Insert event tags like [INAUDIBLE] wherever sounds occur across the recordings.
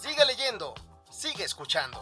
Sigue leyendo, sigue escuchando.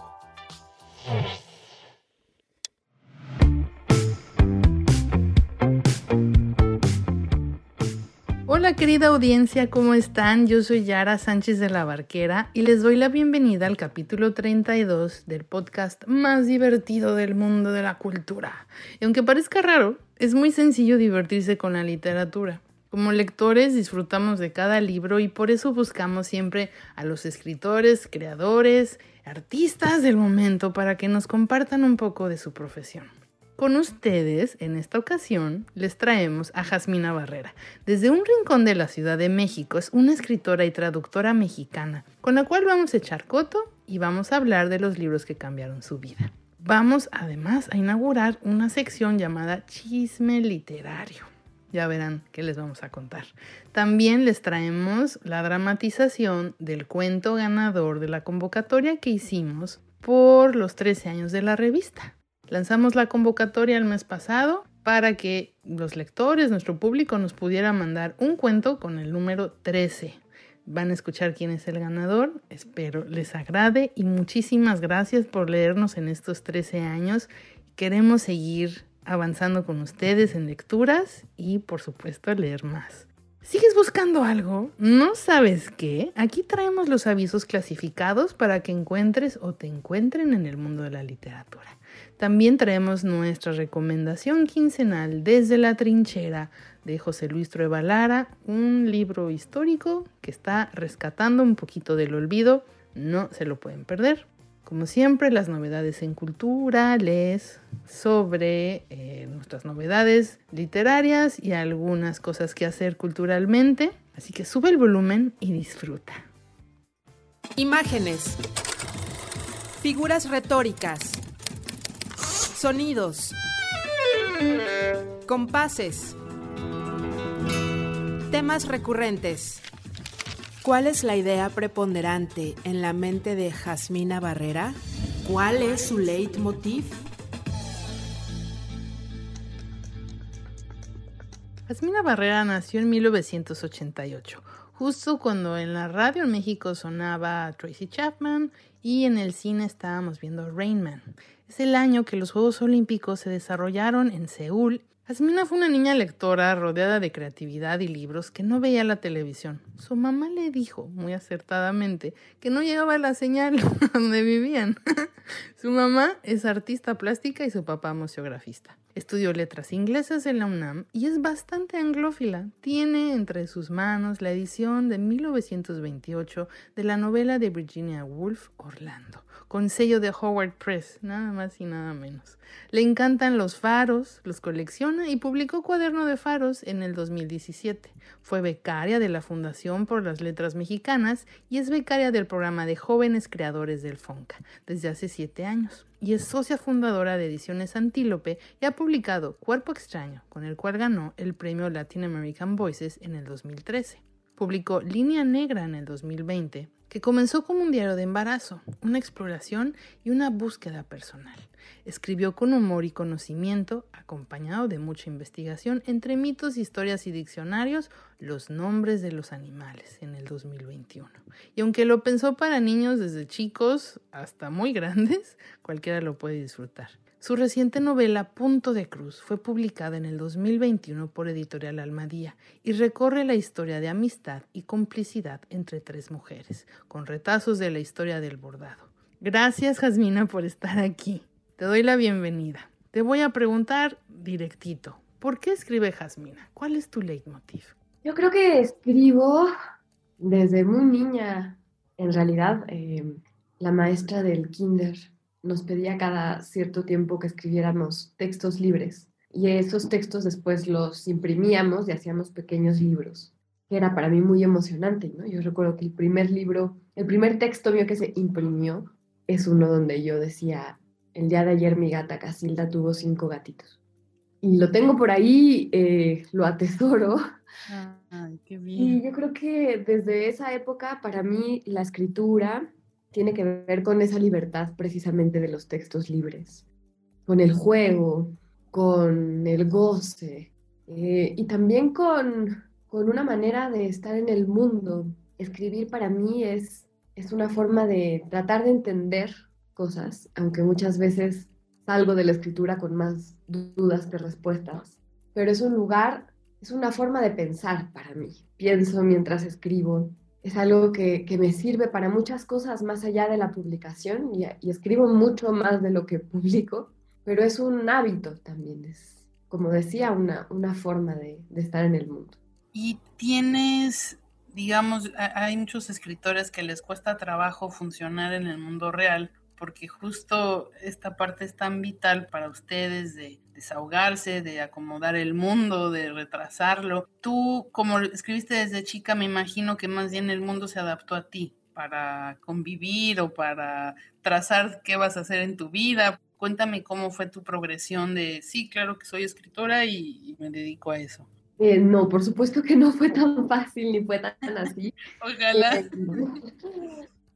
Hola querida audiencia, ¿cómo están? Yo soy Yara Sánchez de la Barquera y les doy la bienvenida al capítulo 32 del podcast más divertido del mundo de la cultura. Y aunque parezca raro, es muy sencillo divertirse con la literatura. Como lectores disfrutamos de cada libro y por eso buscamos siempre a los escritores, creadores, artistas del momento para que nos compartan un poco de su profesión. Con ustedes, en esta ocasión, les traemos a Jasmina Barrera. Desde un rincón de la Ciudad de México es una escritora y traductora mexicana, con la cual vamos a echar coto y vamos a hablar de los libros que cambiaron su vida. Vamos además a inaugurar una sección llamada Chisme Literario ya verán qué les vamos a contar. También les traemos la dramatización del cuento ganador de la convocatoria que hicimos por los 13 años de la revista. Lanzamos la convocatoria el mes pasado para que los lectores, nuestro público, nos pudiera mandar un cuento con el número 13. Van a escuchar quién es el ganador. Espero les agrade y muchísimas gracias por leernos en estos 13 años. Queremos seguir avanzando con ustedes en lecturas y por supuesto leer más. ¿Sigues buscando algo? ¿No sabes qué? Aquí traemos los avisos clasificados para que encuentres o te encuentren en el mundo de la literatura. También traemos nuestra recomendación quincenal desde la trinchera de José Luis Trueba Lara, un libro histórico que está rescatando un poquito del olvido. No se lo pueden perder. Como siempre, las novedades en cultura, les sobre eh, nuestras novedades literarias y algunas cosas que hacer culturalmente. Así que sube el volumen y disfruta. Imágenes. Figuras retóricas. Sonidos. Compases. Temas recurrentes. ¿Cuál es la idea preponderante en la mente de Jasmina Barrera? ¿Cuál es su leitmotiv? Jasmina Barrera nació en 1988, justo cuando en la radio en México sonaba Tracy Chapman y en el cine estábamos viendo Rain Man. Es el año que los Juegos Olímpicos se desarrollaron en Seúl Asmina fue una niña lectora rodeada de creatividad y libros que no veía la televisión. Su mamá le dijo, muy acertadamente, que no llegaba la señal [LAUGHS] donde vivían. [LAUGHS] su mamá es artista plástica y su papá museografista. Estudió letras inglesas en la UNAM y es bastante anglófila. Tiene entre sus manos la edición de 1928 de la novela de Virginia Woolf, Orlando con sello de Howard Press, nada más y nada menos. Le encantan los faros, los colecciona y publicó Cuaderno de Faros en el 2017. Fue becaria de la Fundación por las Letras Mexicanas y es becaria del programa de Jóvenes Creadores del FONCA desde hace siete años. Y es socia fundadora de Ediciones Antílope y ha publicado Cuerpo Extraño, con el cual ganó el premio Latin American Voices en el 2013. Publicó Línea Negra en el 2020 que comenzó como un diario de embarazo, una exploración y una búsqueda personal. Escribió con humor y conocimiento, acompañado de mucha investigación entre mitos, historias y diccionarios, los nombres de los animales en el 2021. Y aunque lo pensó para niños desde chicos hasta muy [LAUGHS] grandes, cualquiera lo puede disfrutar. Su reciente novela Punto de Cruz fue publicada en el 2021 por Editorial Almadía y recorre la historia de amistad y complicidad entre tres mujeres, con retazos de la historia del bordado. Gracias, Jasmina, por estar aquí. Te doy la bienvenida. Te voy a preguntar directito, ¿por qué escribe Jasmina? ¿Cuál es tu leitmotiv? Yo creo que escribo desde muy niña. En realidad, eh, la maestra del kinder nos pedía cada cierto tiempo que escribiéramos textos libres y esos textos después los imprimíamos y hacíamos pequeños libros. que era para mí muy emocionante, ¿no? Yo recuerdo que el primer libro, el primer texto mío que se imprimió es uno donde yo decía, el día de ayer mi gata Casilda tuvo cinco gatitos. Y lo tengo por ahí, eh, lo atesoro. Ay, qué Y yo creo que desde esa época, para mí, la escritura tiene que ver con esa libertad precisamente de los textos libres, con el juego, con el goce eh, y también con, con una manera de estar en el mundo. Escribir para mí es, es una forma de tratar de entender cosas, aunque muchas veces salgo de la escritura con más dudas que respuestas, pero es un lugar es una forma de pensar para mí. Pienso mientras escribo. Es algo que, que me sirve para muchas cosas más allá de la publicación y, escribo mucho más de lo que publico, pero es un hábito también. Es, como decía, una, una forma de, de estar en el mundo. Y tienes, digamos, hay muchos escritores que les cuesta trabajo funcionar en el mundo real porque justo esta parte es tan vital para ustedes de desahogarse, de acomodar el mundo, de retrasarlo. Tú, como escribiste desde chica, me imagino que más bien el mundo se adaptó a ti para convivir o para trazar qué vas a hacer en tu vida. Cuéntame cómo fue tu progresión de, sí, claro que soy escritora y, y me dedico a eso. Eh, no, por supuesto que no fue tan fácil ni fue tan [LAUGHS] así. Ojalá. Eh,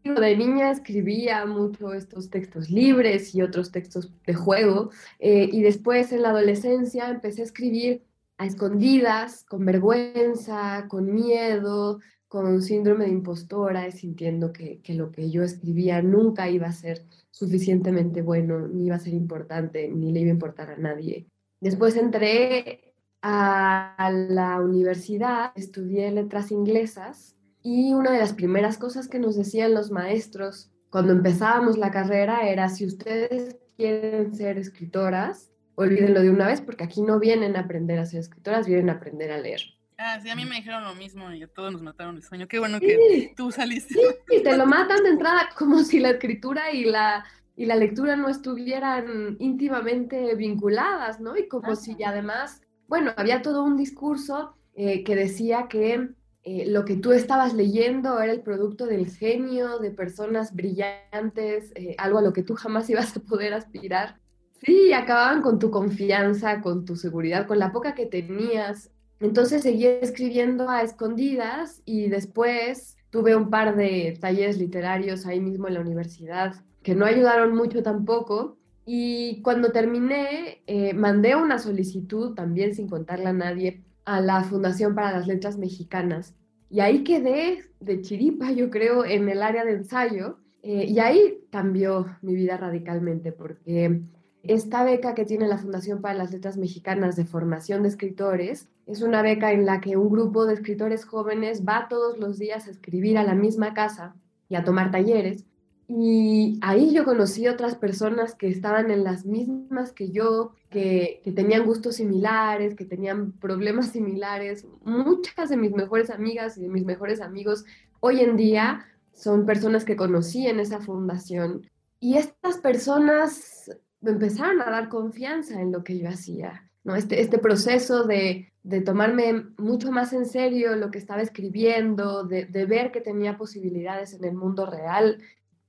de niña escribía mucho estos textos libres y otros textos de juego eh, y después en la adolescencia empecé a escribir a escondidas, con vergüenza, con miedo, con síndrome de impostora, sintiendo que, que, lo que yo escribía nunca iba a ser suficientemente bueno, ni iba a ser importante, ni le iba a importar a nadie. Después entré a la universidad, estudié letras inglesas y una de las primeras cosas que nos decían los maestros cuando empezábamos la carrera era, si ustedes quieren ser escritoras, olvídenlo de una vez porque aquí no vienen a aprender a ser escritoras, vienen a aprender a leer. Ah, sí, a mí me dijeron lo mismo y a todos nos mataron el sueño. Qué bueno que tú saliste. Sí, te lo matan de entrada como si la escritura y la, y la lectura no estuvieran íntimamente vinculadas, ¿no? Y como si además, bueno, había todo un discurso eh, que decía que eh, lo que tú estabas leyendo era el producto del genio de personas brillantes, eh, algo a lo que tú jamás ibas a poder aspirar. Sí, acababan con tu confianza, con tu seguridad, con la poca que tenías. Entonces seguí escribiendo a escondidas y después tuve un par de talleres literarios ahí mismo en la universidad que no ayudaron mucho tampoco. Y cuando terminé, eh, mandé una solicitud, también sin contarle a nadie, a la Fundación para las Letras Mexicanas. Y ahí quedé de chiripa, yo creo, en el área de ensayo. Eh, y ahí cambió mi vida radicalmente, porque esta beca que tiene la Fundación para las Letras Mexicanas de formación de escritores es una beca en la que un grupo de escritores jóvenes va todos los días a escribir a la misma casa y a tomar talleres. Y ahí yo conocí otras personas que estaban en las mismas que yo, que, que, tenían gustos similares, que tenían problemas similares. Muchas de mis mejores amigas y de mis mejores amigos hoy en día son personas que conocí en esa fundación. Y estas personas me empezaron a dar confianza en lo que yo hacía. ¿no? Este, este proceso de, de tomarme mucho más en serio lo que estaba escribiendo, de, de ver que tenía posibilidades en el mundo real,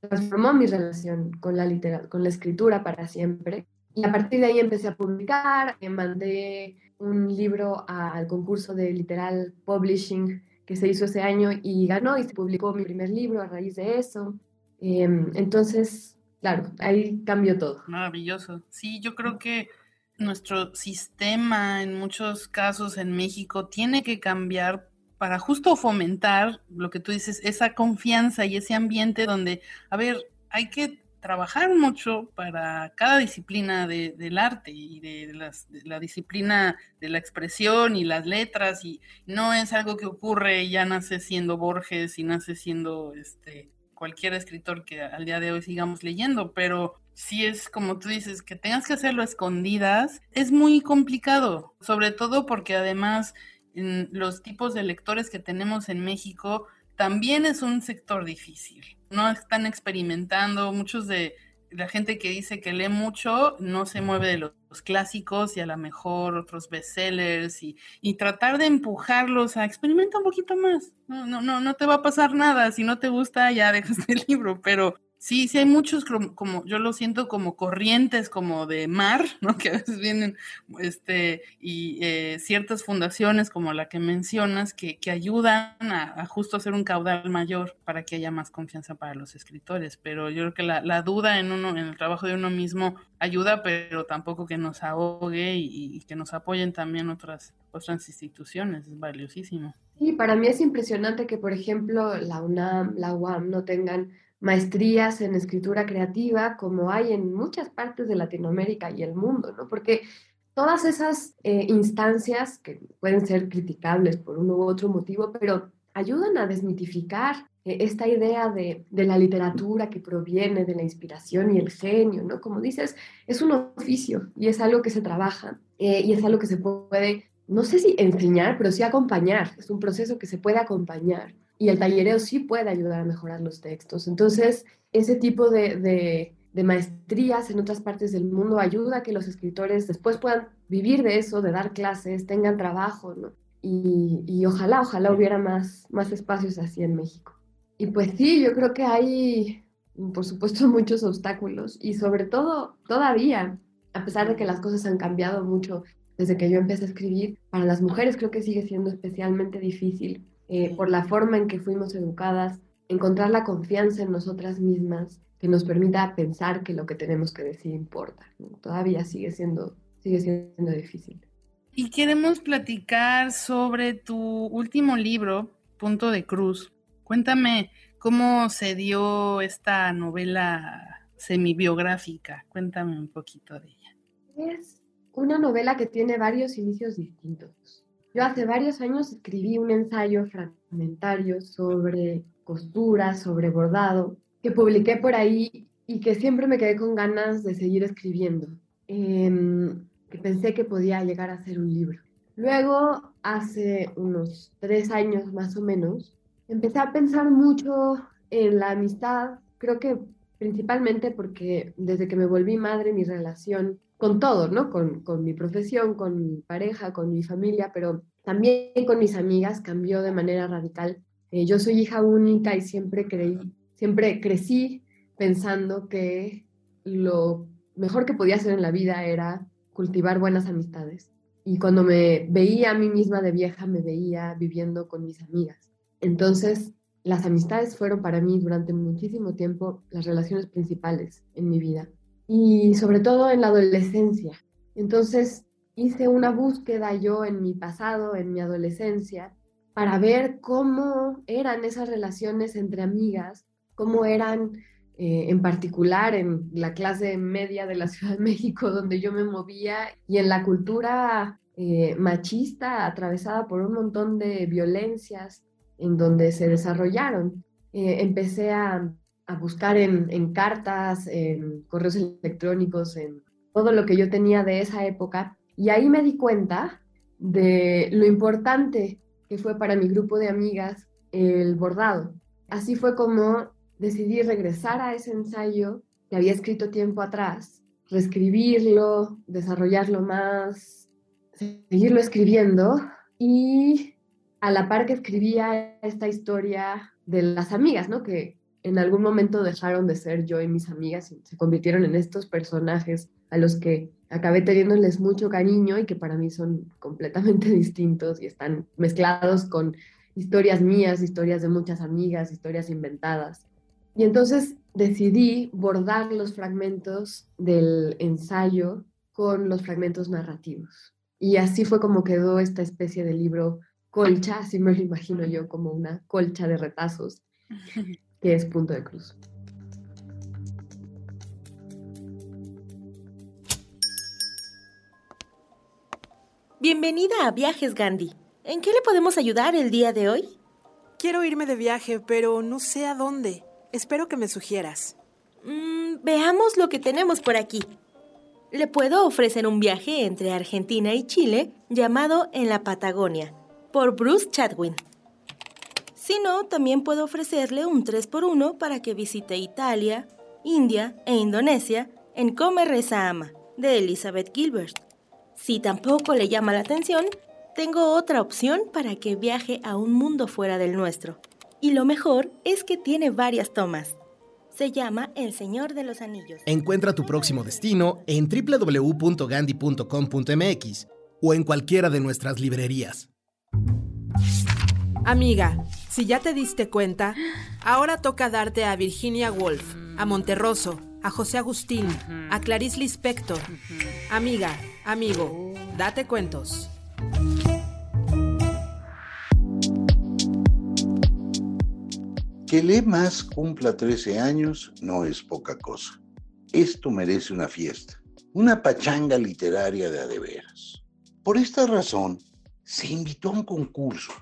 transformó mi relación con la, literatura, con la escritura para siempre. Y a partir de ahí empecé a publicar, me mandé un libro al concurso de Literal Publishing que se hizo ese año y ganó y se publicó mi primer libro a raíz de eso. Eh, entonces, claro, ahí cambió todo. Maravilloso. Sí, yo creo que nuestro sistema en muchos casos en México tiene que cambiar para justo fomentar lo que tú dices, esa confianza y ese ambiente donde, a ver, hay que trabajar mucho para cada disciplina de, del arte y de, las, de, la disciplina de la expresión y las letras y no es algo que ocurre ya nace siendo Borges y nace siendo este cualquier escritor que al día de hoy sigamos leyendo, pero si es como tú dices, que tengas que hacerlo escondidas, es muy complicado, sobre todo porque además los tipos de lectores que tenemos en México también es un sector difícil. No están experimentando, muchos de la gente que dice que lee mucho no se mueve de los clásicos y a lo mejor otros bestsellers y, y tratar de empujarlos a experimentar un poquito más. No, no, no, no te va a pasar nada. Si no te gusta, ya dejas el libro, pero Sí, sí hay muchos como, yo lo siento como corrientes como de mar, [LAUGHS] ¿no? Que a veces vienen, este, y eh, ciertas fundaciones como la que mencionas que, que ayudan a, justo hacer un caudal mayor para que haya más confianza para los escritores. Pero yo creo que la, la duda en uno, en el trabajo de uno mismo ayuda, pero tampoco que nos ahogue y, y que nos apoyen también otras, otras instituciones, es valiosísimo. Sí, para mí es impresionante que, por ejemplo, la UNAM, la UAM no tengan maestrías en escritura creativa como hay en muchas partes de Latinoamérica y el mundo, ¿no? Porque todas esas eh, instancias que pueden ser criticables por uno u otro motivo, pero ayudan a desmitificar eh, esta idea de, la literatura que proviene de la inspiración y el genio, ¿no? Como dices, es un oficio y es algo que se trabaja eh, y es algo que se puede, no sé si enseñar, pero sí acompañar, es un proceso que se puede acompañar y el tallereo sí puede ayudar a mejorar los textos. Entonces, ese tipo de, maestrías en otras partes del mundo ayuda a que los escritores después puedan vivir de eso, de dar clases, tengan trabajo, ¿no? Y, ojalá, ojalá hubiera más, más espacios así en México. Y pues sí, yo creo que hay, por supuesto, [LAUGHS] muchos obstáculos y sobre todo, todavía, a pesar de que las cosas han cambiado mucho desde que yo empecé a escribir, para las mujeres creo que sigue siendo especialmente difícil eh, por la forma en que fuimos educadas, encontrar la confianza en nosotras mismas que nos permita pensar que lo que tenemos que decir importa. Todavía sigue siendo, sigue siendo difícil. Y queremos platicar sobre tu último libro, Punto de Cruz. Cuéntame cómo se dio esta novela semibiográfica. Cuéntame un poquito de ella. Es una novela que tiene varios inicios distintos. Yo hace varios años escribí un ensayo fragmentario sobre costura, sobre bordado, que publiqué por ahí y que siempre me quedé con ganas de seguir escribiendo, em, que pensé que podía llegar a ser un libro. Luego, hace unos tres años más o menos, empecé a pensar mucho en la amistad, creo que principalmente porque desde que me volví madre mi relación con todo, ¿no? Con, con, mi profesión, con mi pareja, con mi familia, pero también con mis amigas cambió de manera radical. Eh, yo soy hija única y siempre creí, siempre crecí pensando que lo mejor que podía hacer en la vida era cultivar buenas amistades. Y cuando me veía a mí misma de vieja, me veía viviendo con mis amigas. Entonces, las amistades fueron para mí durante muchísimo tiempo las relaciones principales en mi vida y sobre todo en la adolescencia. Entonces hice una búsqueda yo en mi pasado, en mi adolescencia, para ver cómo eran esas relaciones entre amigas, cómo eran eh, en particular en la clase media de la [LAUGHS] Ciudad de México donde yo me movía y en la cultura eh, machista atravesada por un montón de violencias en donde se desarrollaron. Eh, empecé a a buscar en, cartas, en correos electrónicos, en todo lo que yo tenía de esa época. Y ahí me di cuenta de lo importante que fue para mi grupo de amigas el bordado. Así fue como decidí regresar a ese ensayo que había escrito tiempo atrás, reescribirlo, desarrollarlo más, seguirlo escribiendo y a la par que escribía esta historia de las amigas, ¿no? Que, en algún momento dejaron de ser yo y mis amigas y se convirtieron en estos personajes a los que acabé teniéndoles mucho cariño y que para mí son completamente [LAUGHS] distintos y están mezclados con historias mías, historias de muchas amigas, historias inventadas. Y entonces decidí bordar los fragmentos del ensayo con los fragmentos narrativos. Y así fue como quedó esta especie de libro colcha, así me lo imagino yo, como una colcha de retazos, [LAUGHS] que es Punto de Cruz. Bienvenida a Viajes Gandhi. ¿En qué le podemos ayudar el día de hoy? Quiero irme de viaje, pero no sé a dónde. Espero que me sugieras. Mm, veamos lo que tenemos por aquí. Le puedo ofrecer un viaje entre Argentina y Chile llamado En la Patagonia, por Bruce Chadwin. Si no, también puedo ofrecerle un 3x1 para que visite Italia, India e Indonesia en Come Reza Ama, de Elizabeth Gilbert. Si tampoco le llama la atención, tengo otra opción para que viaje a un mundo fuera del nuestro. Y lo mejor es que tiene varias tomas. Se llama El Señor de los Anillos. Encuentra tu próximo destino en www.gandhi.com.mx o en cualquiera de nuestras librerías. Amiga, si ya te diste cuenta, ahora toca darte a Virginia Woolf, a Monterroso, a José Agustín, a Clarice Lispector. Amiga, amigo, date cuentos. Que el más cumpla 13 años no es poca cosa. Esto merece una fiesta, una pachanga literaria de adeveras. Por esta razón, se invitó a un concurso.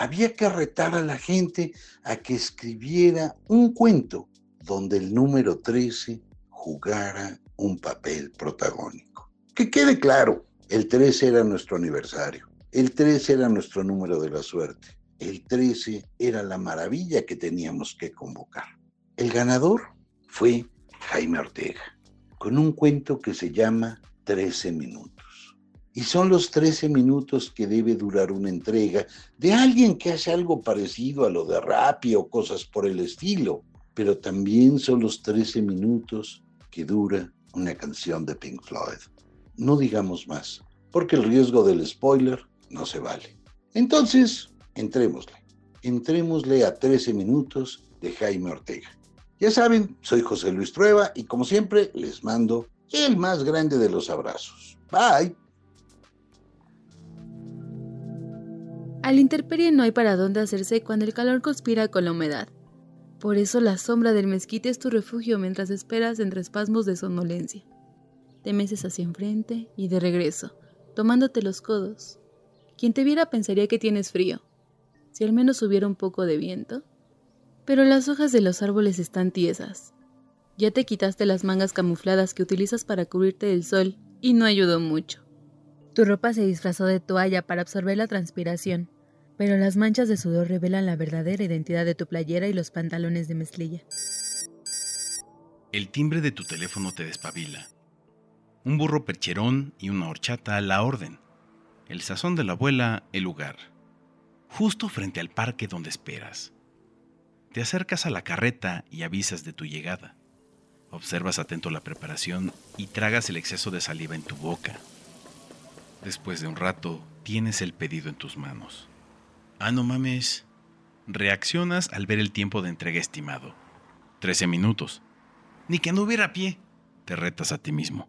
Había que retar a la gente a que escribiera un cuento donde el número 13 jugara un papel protagónico. Que quede claro, el 13 era nuestro aniversario, el 13 era nuestro número de la suerte, el 13 era la maravilla que teníamos que convocar. El ganador fue Jaime Ortega, con un cuento que se llama 13 minutos. Y son los 13 minutos que debe durar una entrega de alguien que hace algo parecido a lo de Rappi o cosas por el estilo, pero también son los 13 minutos que dura una canción de Pink Floyd. No digamos más, porque el riesgo del spoiler no se vale. Entonces, entrémosle. Entrémosle a 13 minutos de Jaime Ortega. Ya saben, soy José Luis Trueba y como siempre les mando el más grande de los abrazos. Bye. Al no hay para dónde hacerse cuando el calor conspira con la humedad. Por eso la sombra del mezquite es tu refugio mientras esperas entre espasmos de somnolencia. Te meces hacia enfrente y de regreso, tomándote los codos. Quien te viera pensaría que tienes frío, si al menos hubiera un poco de viento. Pero las hojas de los árboles están tiesas. Ya te quitaste las mangas camufladas que utilizas para cubrirte del sol y no ayudó mucho. Tu ropa se disfrazó de toalla para absorber la transpiración, pero las manchas de sudor revelan la verdadera identidad de tu playera y los pantalones de mezclilla. El timbre de tu teléfono te despabila. Un burro percherón y una horchata la orden. El sazón de la abuela, el lugar. Justo frente al parque donde esperas. Te acercas a la carreta y avisas de tu llegada. Observas atento la preparación y tragas el exceso de saliva en tu boca. Después de un rato, tienes el pedido en tus manos. Ah, no mames. Reaccionas al ver el tiempo de entrega estimado. 13 minutos. Ni que no hubiera pie. Te retas a ti mismo.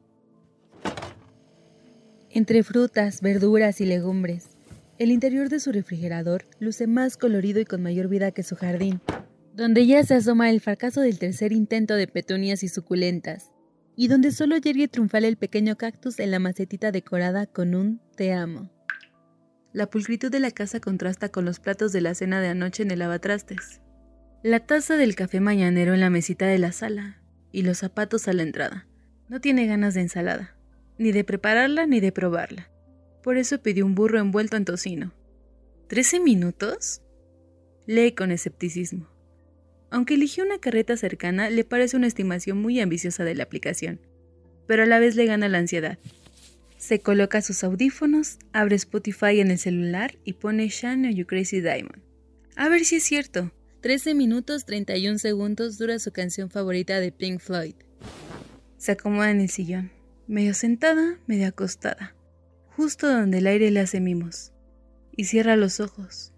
Entre frutas, verduras y legumbres, el interior de su refrigerador luce más colorido y con mayor vida que su jardín, donde ya se asoma el fracaso del tercer intento de petunias y suculentas, y donde solo yergue triunfal el pequeño cactus en la macetita decorada con un te amo. La pulcritud de la casa contrasta con los platos de la cena de anoche en el lavatrastes, la taza del café mañanero en la mesita de la sala y los zapatos a la entrada. No tiene ganas de ensalada ni de prepararla ni de probarla. Por eso pidió un burro envuelto en tocino. ¿Trece minutos? Lee con escepticismo. Aunque eligió una carreta cercana, le parece una estimación muy ambiciosa de la aplicación, pero a la vez le gana la ansiedad. Se coloca sus audífonos, abre Spotify en el celular y pone Shine You Crazy Diamond. A ver si es cierto. 13 minutos 31 segundos dura su canción favorita de Pink Floyd. Se acomoda en el sillón medio sentada, medio acostada, justo donde el aire le hace mimos, y cierra los ojos.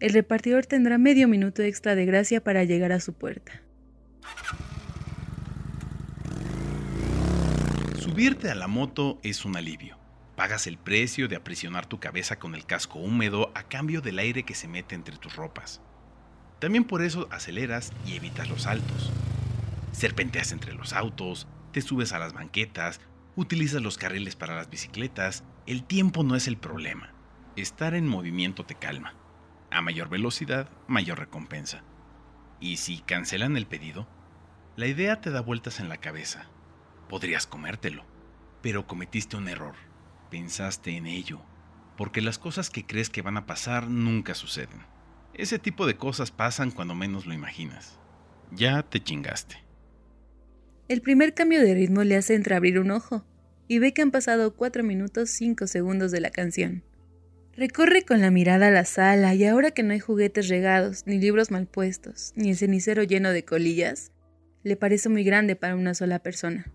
El repartidor tendrá medio minuto extra de gracia para llegar a su puerta. Subirte a la moto es un alivio. Pagas el precio de aprisionar tu cabeza con el casco húmedo a cambio del aire que se mete entre tus ropas. También por eso aceleras y evitas los saltos. Serpenteas entre los autos, te subes a las banquetas, utilizas los carriles para las bicicletas, el tiempo no es el problema. Estar en movimiento te calma. A mayor velocidad, mayor recompensa. Y si cancelan el pedido, la idea te da vueltas en la cabeza. Podrías comértelo, pero cometiste un error. Pensaste en ello, porque las cosas que crees que van a pasar nunca suceden. Ese tipo de cosas pasan cuando menos lo imaginas. Ya te chingaste. El primer cambio de ritmo le hace entreabrir un ojo, y ve que han pasado 4 minutos 5 segundos de la canción. Recorre con la mirada la sala y ahora que no hay juguetes regados, ni libros mal puestos, ni el cenicero lleno de colillas, le parece muy grande para una sola persona.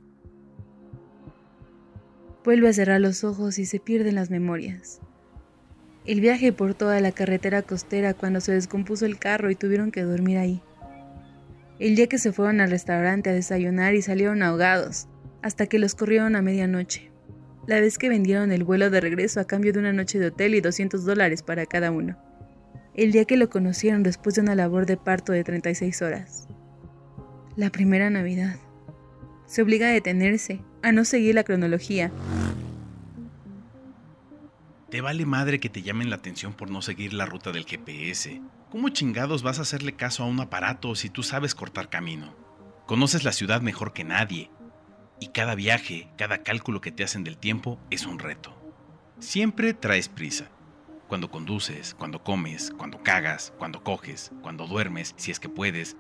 Vuelve a cerrar los ojos y se pierden las memorias. El viaje por toda la carretera costera cuando se descompuso el carro y tuvieron que dormir ahí. El día que se fueron al restaurante a desayunar y salieron ahogados, hasta que los corrieron a medianoche. La vez que vendieron el vuelo de regreso a cambio de una noche de hotel y 200 dólares para cada uno. El día que lo conocieron después de una labor de parto de 36 horas. La primera Navidad. Se obliga a detenerse, a no seguir la cronología. Te vale madre que te llamen la atención por no seguir la ruta del GPS. ¿Cómo chingados vas a hacerle caso a un aparato si tú sabes cortar camino? Conoces la ciudad mejor que nadie. Y cada viaje, cada cálculo que te hacen del tiempo es un reto. Siempre traes prisa. Cuando conduces, cuando comes, cuando cagas, cuando coges, cuando duermes, si es que puedes.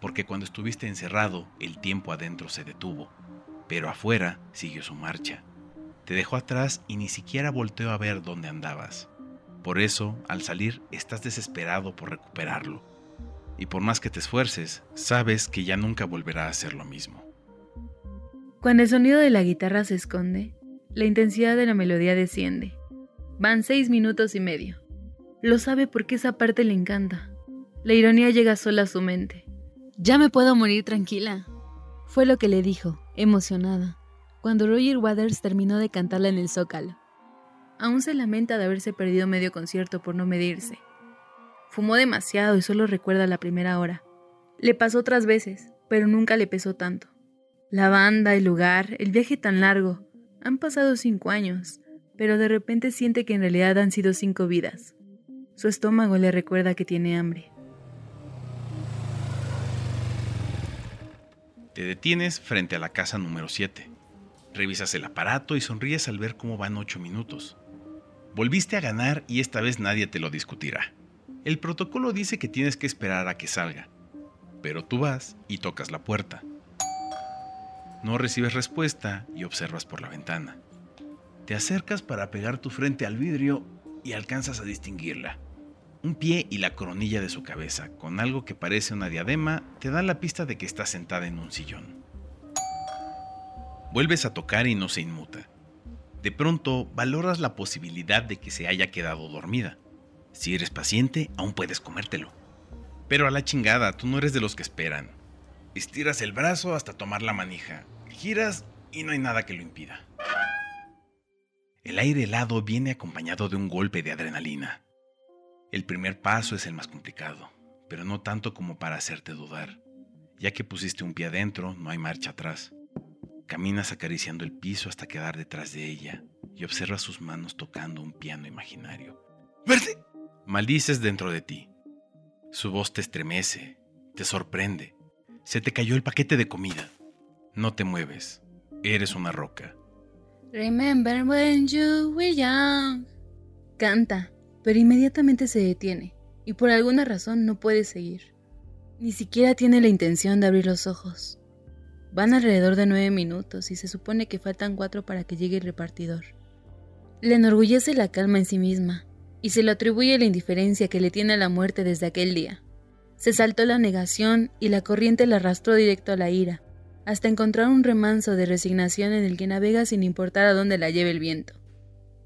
Porque cuando estuviste encerrado, el tiempo adentro se detuvo. Pero afuera siguió su marcha. Te dejó atrás y ni siquiera volteó a ver dónde andabas. Por eso, al salir, estás desesperado por recuperarlo. Y por más que te esfuerces, sabes que ya nunca volverá a ser lo mismo. Cuando el sonido de la guitarra se esconde, la intensidad de la melodía desciende. Van seis minutos y medio. Lo sabe porque esa parte le encanta. La ironía llega sola a su mente. Ya me puedo morir tranquila. Fue lo que le dijo, emocionada, cuando Roger Waters terminó de cantarla en el zócalo. Aún se lamenta de haberse perdido medio concierto por no medirse. Fumó demasiado y solo recuerda la primera hora. Le pasó otras veces, pero nunca le pesó tanto. La banda, el lugar, el viaje tan largo. Han pasado cinco años, pero de repente siente que en realidad han sido cinco vidas. Su estómago le recuerda que tiene hambre. Te detienes frente a la casa número 7. Revisas el aparato y sonríes al ver cómo van 8 minutos. Volviste a ganar y esta vez nadie te lo discutirá. El protocolo dice que tienes que esperar a que salga, pero tú vas y tocas la puerta. No recibes respuesta y observas por la ventana. Te acercas para pegar tu frente al vidrio y alcanzas a distinguirla. Un pie y la coronilla de su cabeza, con algo que parece una diadema, te dan la pista de que está sentada en un sillón. Vuelves a tocar y no se inmuta. De pronto, valoras la posibilidad de que se haya quedado dormida. Si eres paciente, aún puedes comértelo. Pero a la chingada, tú no eres de los que esperan. Estiras el brazo hasta tomar la manija, giras y no hay nada que lo impida. El aire helado viene acompañado de un golpe de adrenalina. El primer paso es el más complicado, pero no tanto como para hacerte dudar. Ya que pusiste un pie adentro, no hay marcha atrás. Caminas acariciando el piso hasta quedar detrás de ella y observas sus manos tocando un piano imaginario. ¡Verde! Maldices dentro de ti. Su voz te estremece, te sorprende. Se te cayó el paquete de comida. No te mueves. Eres una roca. Remember when you were young. Canta, pero inmediatamente se detiene y por alguna razón no puede seguir. Ni siquiera tiene la intención de abrir los ojos. Van alrededor de nueve minutos y se supone que faltan cuatro para que llegue el repartidor. Le enorgullece la calma en sí misma y se le atribuye la indiferencia que le tiene a la muerte desde aquel día. Se saltó la negación y la corriente la arrastró directo a la ira, hasta encontrar un remanso de resignación en el que navega sin importar a dónde la lleve el viento.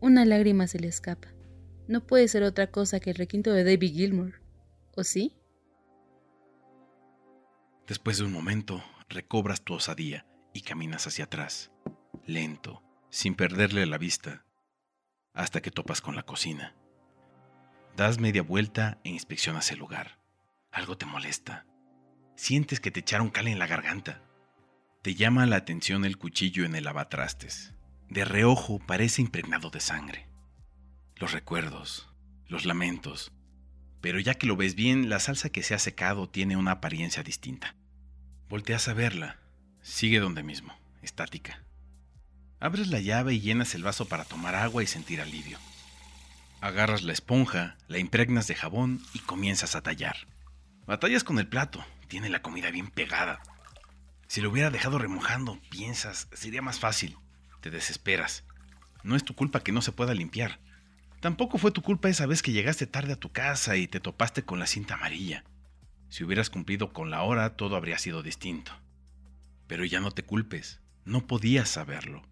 Una lágrima se le escapa no puede ser otra cosa que el requinto de David Gilmour. ¿O sí? Después de un momento, recobras tu osadía y caminas hacia atrás, lento, sin perderle la vista, hasta que topas con la cocina. Das media vuelta e inspeccionas el lugar. Algo te molesta. Sientes que te echaron cal en la garganta. Te llama la atención el cuchillo en el lavatrastes. De reojo parece impregnado de sangre los recuerdos, los lamentos. Pero ya que lo ves bien, la salsa que se ha secado tiene una apariencia distinta. Volteas a verla. Sigue donde mismo, estática. Abres la llave y llenas el vaso para tomar agua y sentir alivio. Agarras la esponja, la impregnas de jabón y comienzas a tallar. Batallas con el plato, tiene la comida bien pegada. Si lo hubiera dejado remojando, piensas, sería más fácil. Te desesperas. No es tu culpa que no se pueda limpiar. Tampoco fue tu culpa esa vez que llegaste tarde a tu casa y te topaste con la cinta amarilla. Si hubieras cumplido con la hora, todo habría sido distinto. Pero ya no te culpes, no podías saberlo.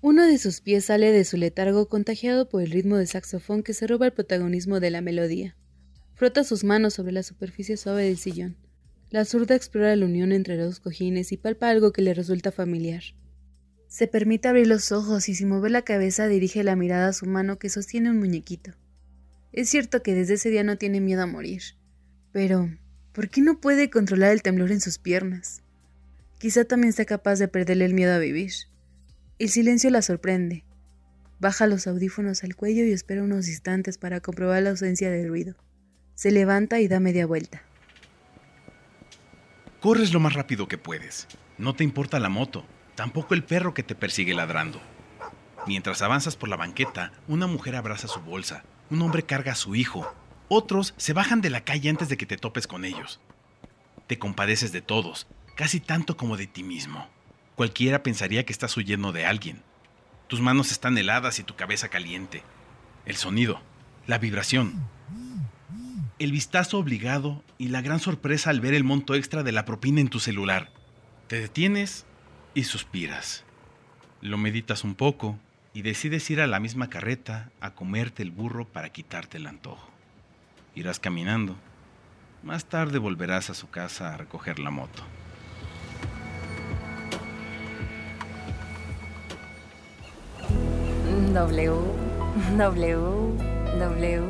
Uno de sus pies sale de su letargo contagiado por el ritmo de saxofón que se roba el protagonismo de la melodía. Frota sus manos sobre la superficie suave del sillón. La zurda explora la unión entre los cojines y palpa algo que le resulta familiar. Se permite abrir los ojos y sin mover la cabeza dirige la mirada a su mano que sostiene un muñequito. Es cierto que desde ese día no tiene miedo a morir, pero ¿por qué no puede controlar el temblor en sus piernas? Quizá también sea capaz de perderle el miedo a vivir. El silencio la sorprende. Baja los audífonos al cuello y espera unos instantes para comprobar la ausencia del ruido. Se levanta y da media vuelta. Corres lo más rápido que puedes. No te importa la moto, tampoco el perro que te persigue ladrando. Mientras avanzas por la banqueta, una mujer abraza su bolsa, un hombre carga a su hijo, otros se bajan de la calle antes de que te topes con ellos. Te compadeces de todos, casi tanto como de ti mismo. Cualquiera pensaría que estás huyendo de alguien. Tus manos están heladas y tu cabeza caliente. El sonido, la vibración, el vistazo obligado y la gran sorpresa al ver el monto extra de la propina en tu celular. Te detienes y suspiras. Lo meditas un poco y decides ir a la misma carreta a comerte el burro para quitarte el antojo. Irás caminando. Más tarde volverás a su casa a recoger la moto. W, W, W.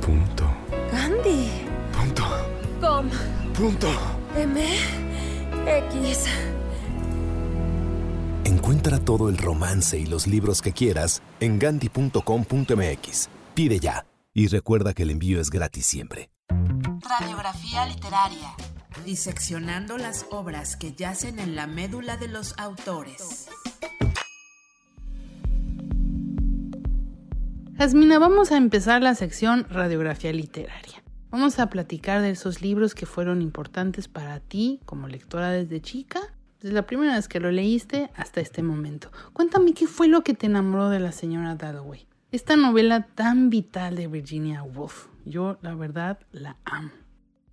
Punto. Gandhi. Punto. Com. Punto. M. X. Encuentra todo el romance y los libros que quieras en gandhi.com.mx. Pide ya. Y recuerda que el envío es gratis siempre. Radiografía literaria. Diseccionando las obras que yacen en la médula de los autores. Jasmina, vamos a empezar la sección Radiografía Literaria. Vamos a platicar de esos libros que fueron importantes para ti como lectora desde chica, desde la primera vez que lo leíste hasta este momento. Cuéntame qué fue lo que te enamoró de la señora Dalloway. Esta novela tan vital de Virginia Woolf. Yo, la verdad, la amo.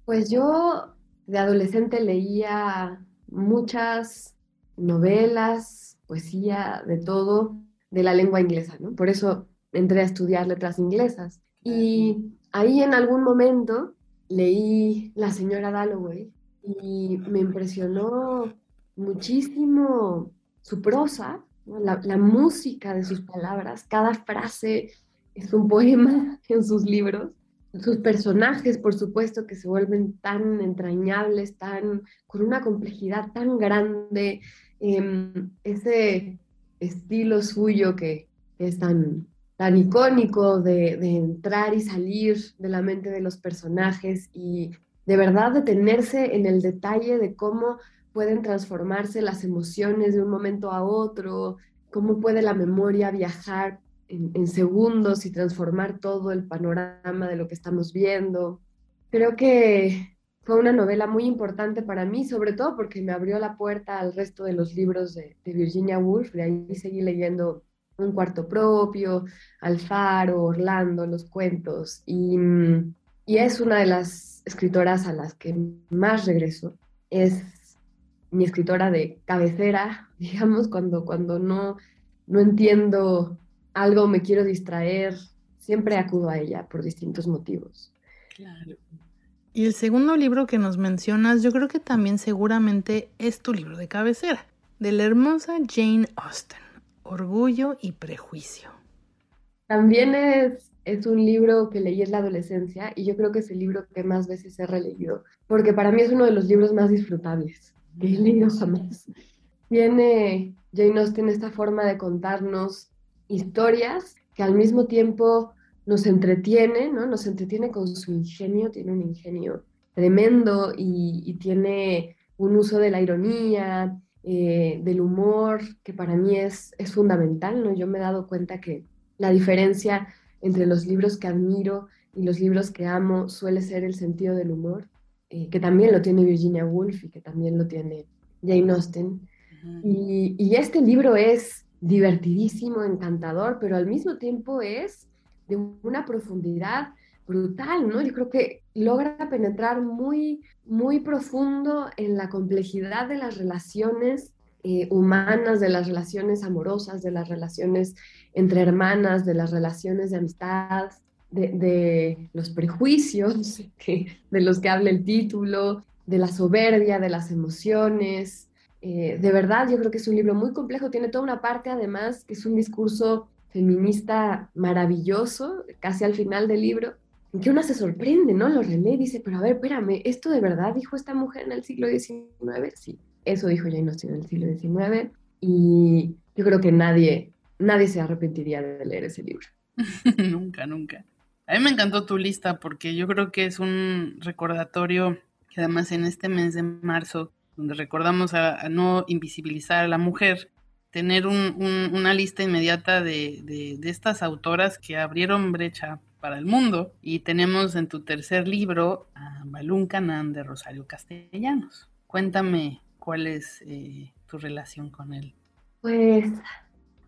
Pues yo de adolescente leía muchas novelas, poesía, de todo, de la lengua inglesa, ¿no? Por eso entré a estudiar letras inglesas. Y ahí en algún momento leí La señora Dalloway y me impresionó muchísimo su prosa, la, música de sus palabras, cada frase es un [LAUGHS] poema en sus libros. Sus personajes, por supuesto, que se vuelven tan entrañables, tan, con una complejidad tan grande, eh, ese estilo suyo que, que es tan, tan icónico de, entrar y salir de la mente de los personajes y de verdad detenerse en el detalle de cómo pueden transformarse las emociones de un momento a otro, cómo puede la memoria viajar en, segundos y transformar todo el panorama de lo que estamos viendo. Creo que fue una novela muy importante para mí, sobre todo porque me abrió la puerta al resto de los libros de, Virginia Woolf, de ahí seguí leyendo un cuarto propio, Alfaro, Orlando, los cuentos. Y, y, es una de las escritoras a las que más regreso. Es mi escritora de cabecera, [LAUGHS] digamos, cuando, cuando no, no entiendo algo, me quiero distraer, siempre acudo a ella por distintos motivos. Claro. Y el segundo libro que nos mencionas, yo creo que también seguramente es tu libro de cabecera, de la hermosa Jane Austen. Orgullo y Prejuicio. También es, es, un libro que leí en la adolescencia y yo creo que es el libro que más veces he releído, porque para mí es uno de los libros más disfrutables que he leído jamás. Tiene Jane esta forma de contarnos historias que al mismo tiempo nos entretiene, ¿no? Nos entretiene con su ingenio, tiene un ingenio tremendo y, y tiene un uso de la ironía, eh, del humor, que para mí es, es fundamental, ¿no? Yo me he dado cuenta que la diferencia entre los libros que admiro y los libros que amo suele ser el sentido del humor, eh, que también lo tiene Virginia Woolf y que también lo tiene Jane Austen. y, y este libro es divertidísimo, encantador, pero al mismo tiempo es de una profundidad brutal, ¿no? Yo creo que logra penetrar muy, muy profundo en la complejidad de las relaciones eh, humanas, de las relaciones amorosas, de las relaciones entre hermanas, de las relaciones de amistad, de, los prejuicios de los que habla el título, de la soberbia, de las emociones. Eh, de verdad, yo creo que es un libro muy complejo, tiene toda una parte además que es un discurso feminista maravilloso, casi al final del libro, que una se sorprende, ¿no? Lo relee y dice, pero a ver, espérame, ¿esto de verdad dijo esta mujer en el siglo XIX? Sí, eso dijo Jane Austen en el siglo XIX y yo creo que nadie, nadie se arrepentiría de leer ese libro. [LAUGHS] nunca, nunca. A mí me encantó tu lista porque yo creo que es un recordatorio que además en este mes de marzo, donde recordamos a, no invisibilizar a la mujer, tener una lista inmediata de, estas autoras que abrieron brecha para el mundo. Y tenemos en tu tercer libro a Balún Canán de Rosario Castellanos. Cuéntame cuál es eh, tu relación con él. Pues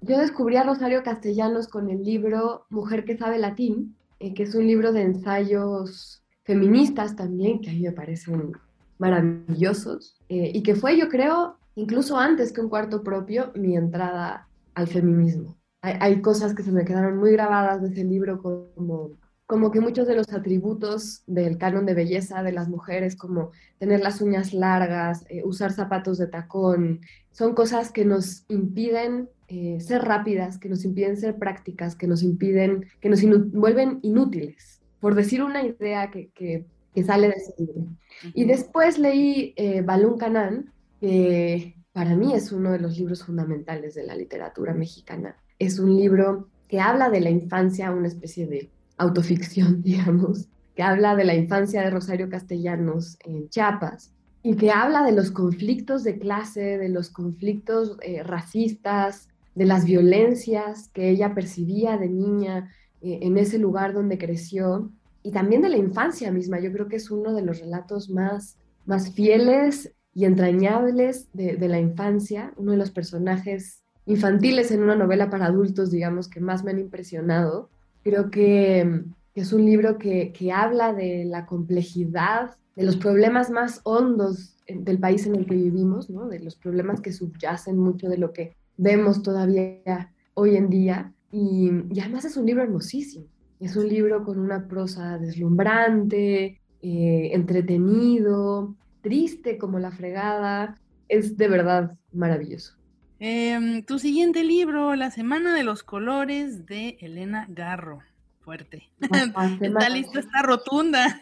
yo descubrí a Rosario Castellanos con el libro Mujer que sabe latín, eh, que es un libro de ensayos feministas también, que a mí me parecen maravillosos, eh, y que fue, yo creo, incluso antes que un cuarto propio, mi entrada al feminismo. Hay, cosas que se me quedaron muy grabadas de ese libro, como, como que muchos de los atributos del canon de belleza de las mujeres, como tener las uñas largas, eh, usar zapatos de tacón, son cosas que nos impiden eh, ser rápidas, que nos impiden ser prácticas, que nos impiden, que nos vuelven inútiles, por decir una idea que, que, sale de ese libro. Y después leí eh, Balún Canán, que para mí es uno de los libros fundamentales de la literatura mexicana es un libro que habla de la infancia, una especie de autoficción, [LAUGHS] digamos, que habla de la infancia de Rosario Castellanos en Chiapas y que habla de los conflictos de clase, de los conflictos eh, racistas, de las violencias que ella percibía de niña eh, en ese lugar donde creció y también de la infancia misma. Yo creo que es uno de los relatos más, más fieles y entrañables de, de la infancia, uno de los personajes infantiles en una novela para adultos, digamos, que más me han impresionado. Creo que, es un libro que, habla de la complejidad, de los problemas más hondos del país en el que vivimos, ¿no? de los problemas que subyacen mucho de lo que vemos todavía hoy en día. Y, además es un libro hermosísimo. Es un libro con una prosa deslumbrante, eh, entretenido, triste como la fregada. Es de verdad maravilloso. Em, tu siguiente libro, La Semana de los Colores, de Elena Garro. Fuerte. [LAUGHS] Esta lista está rotunda.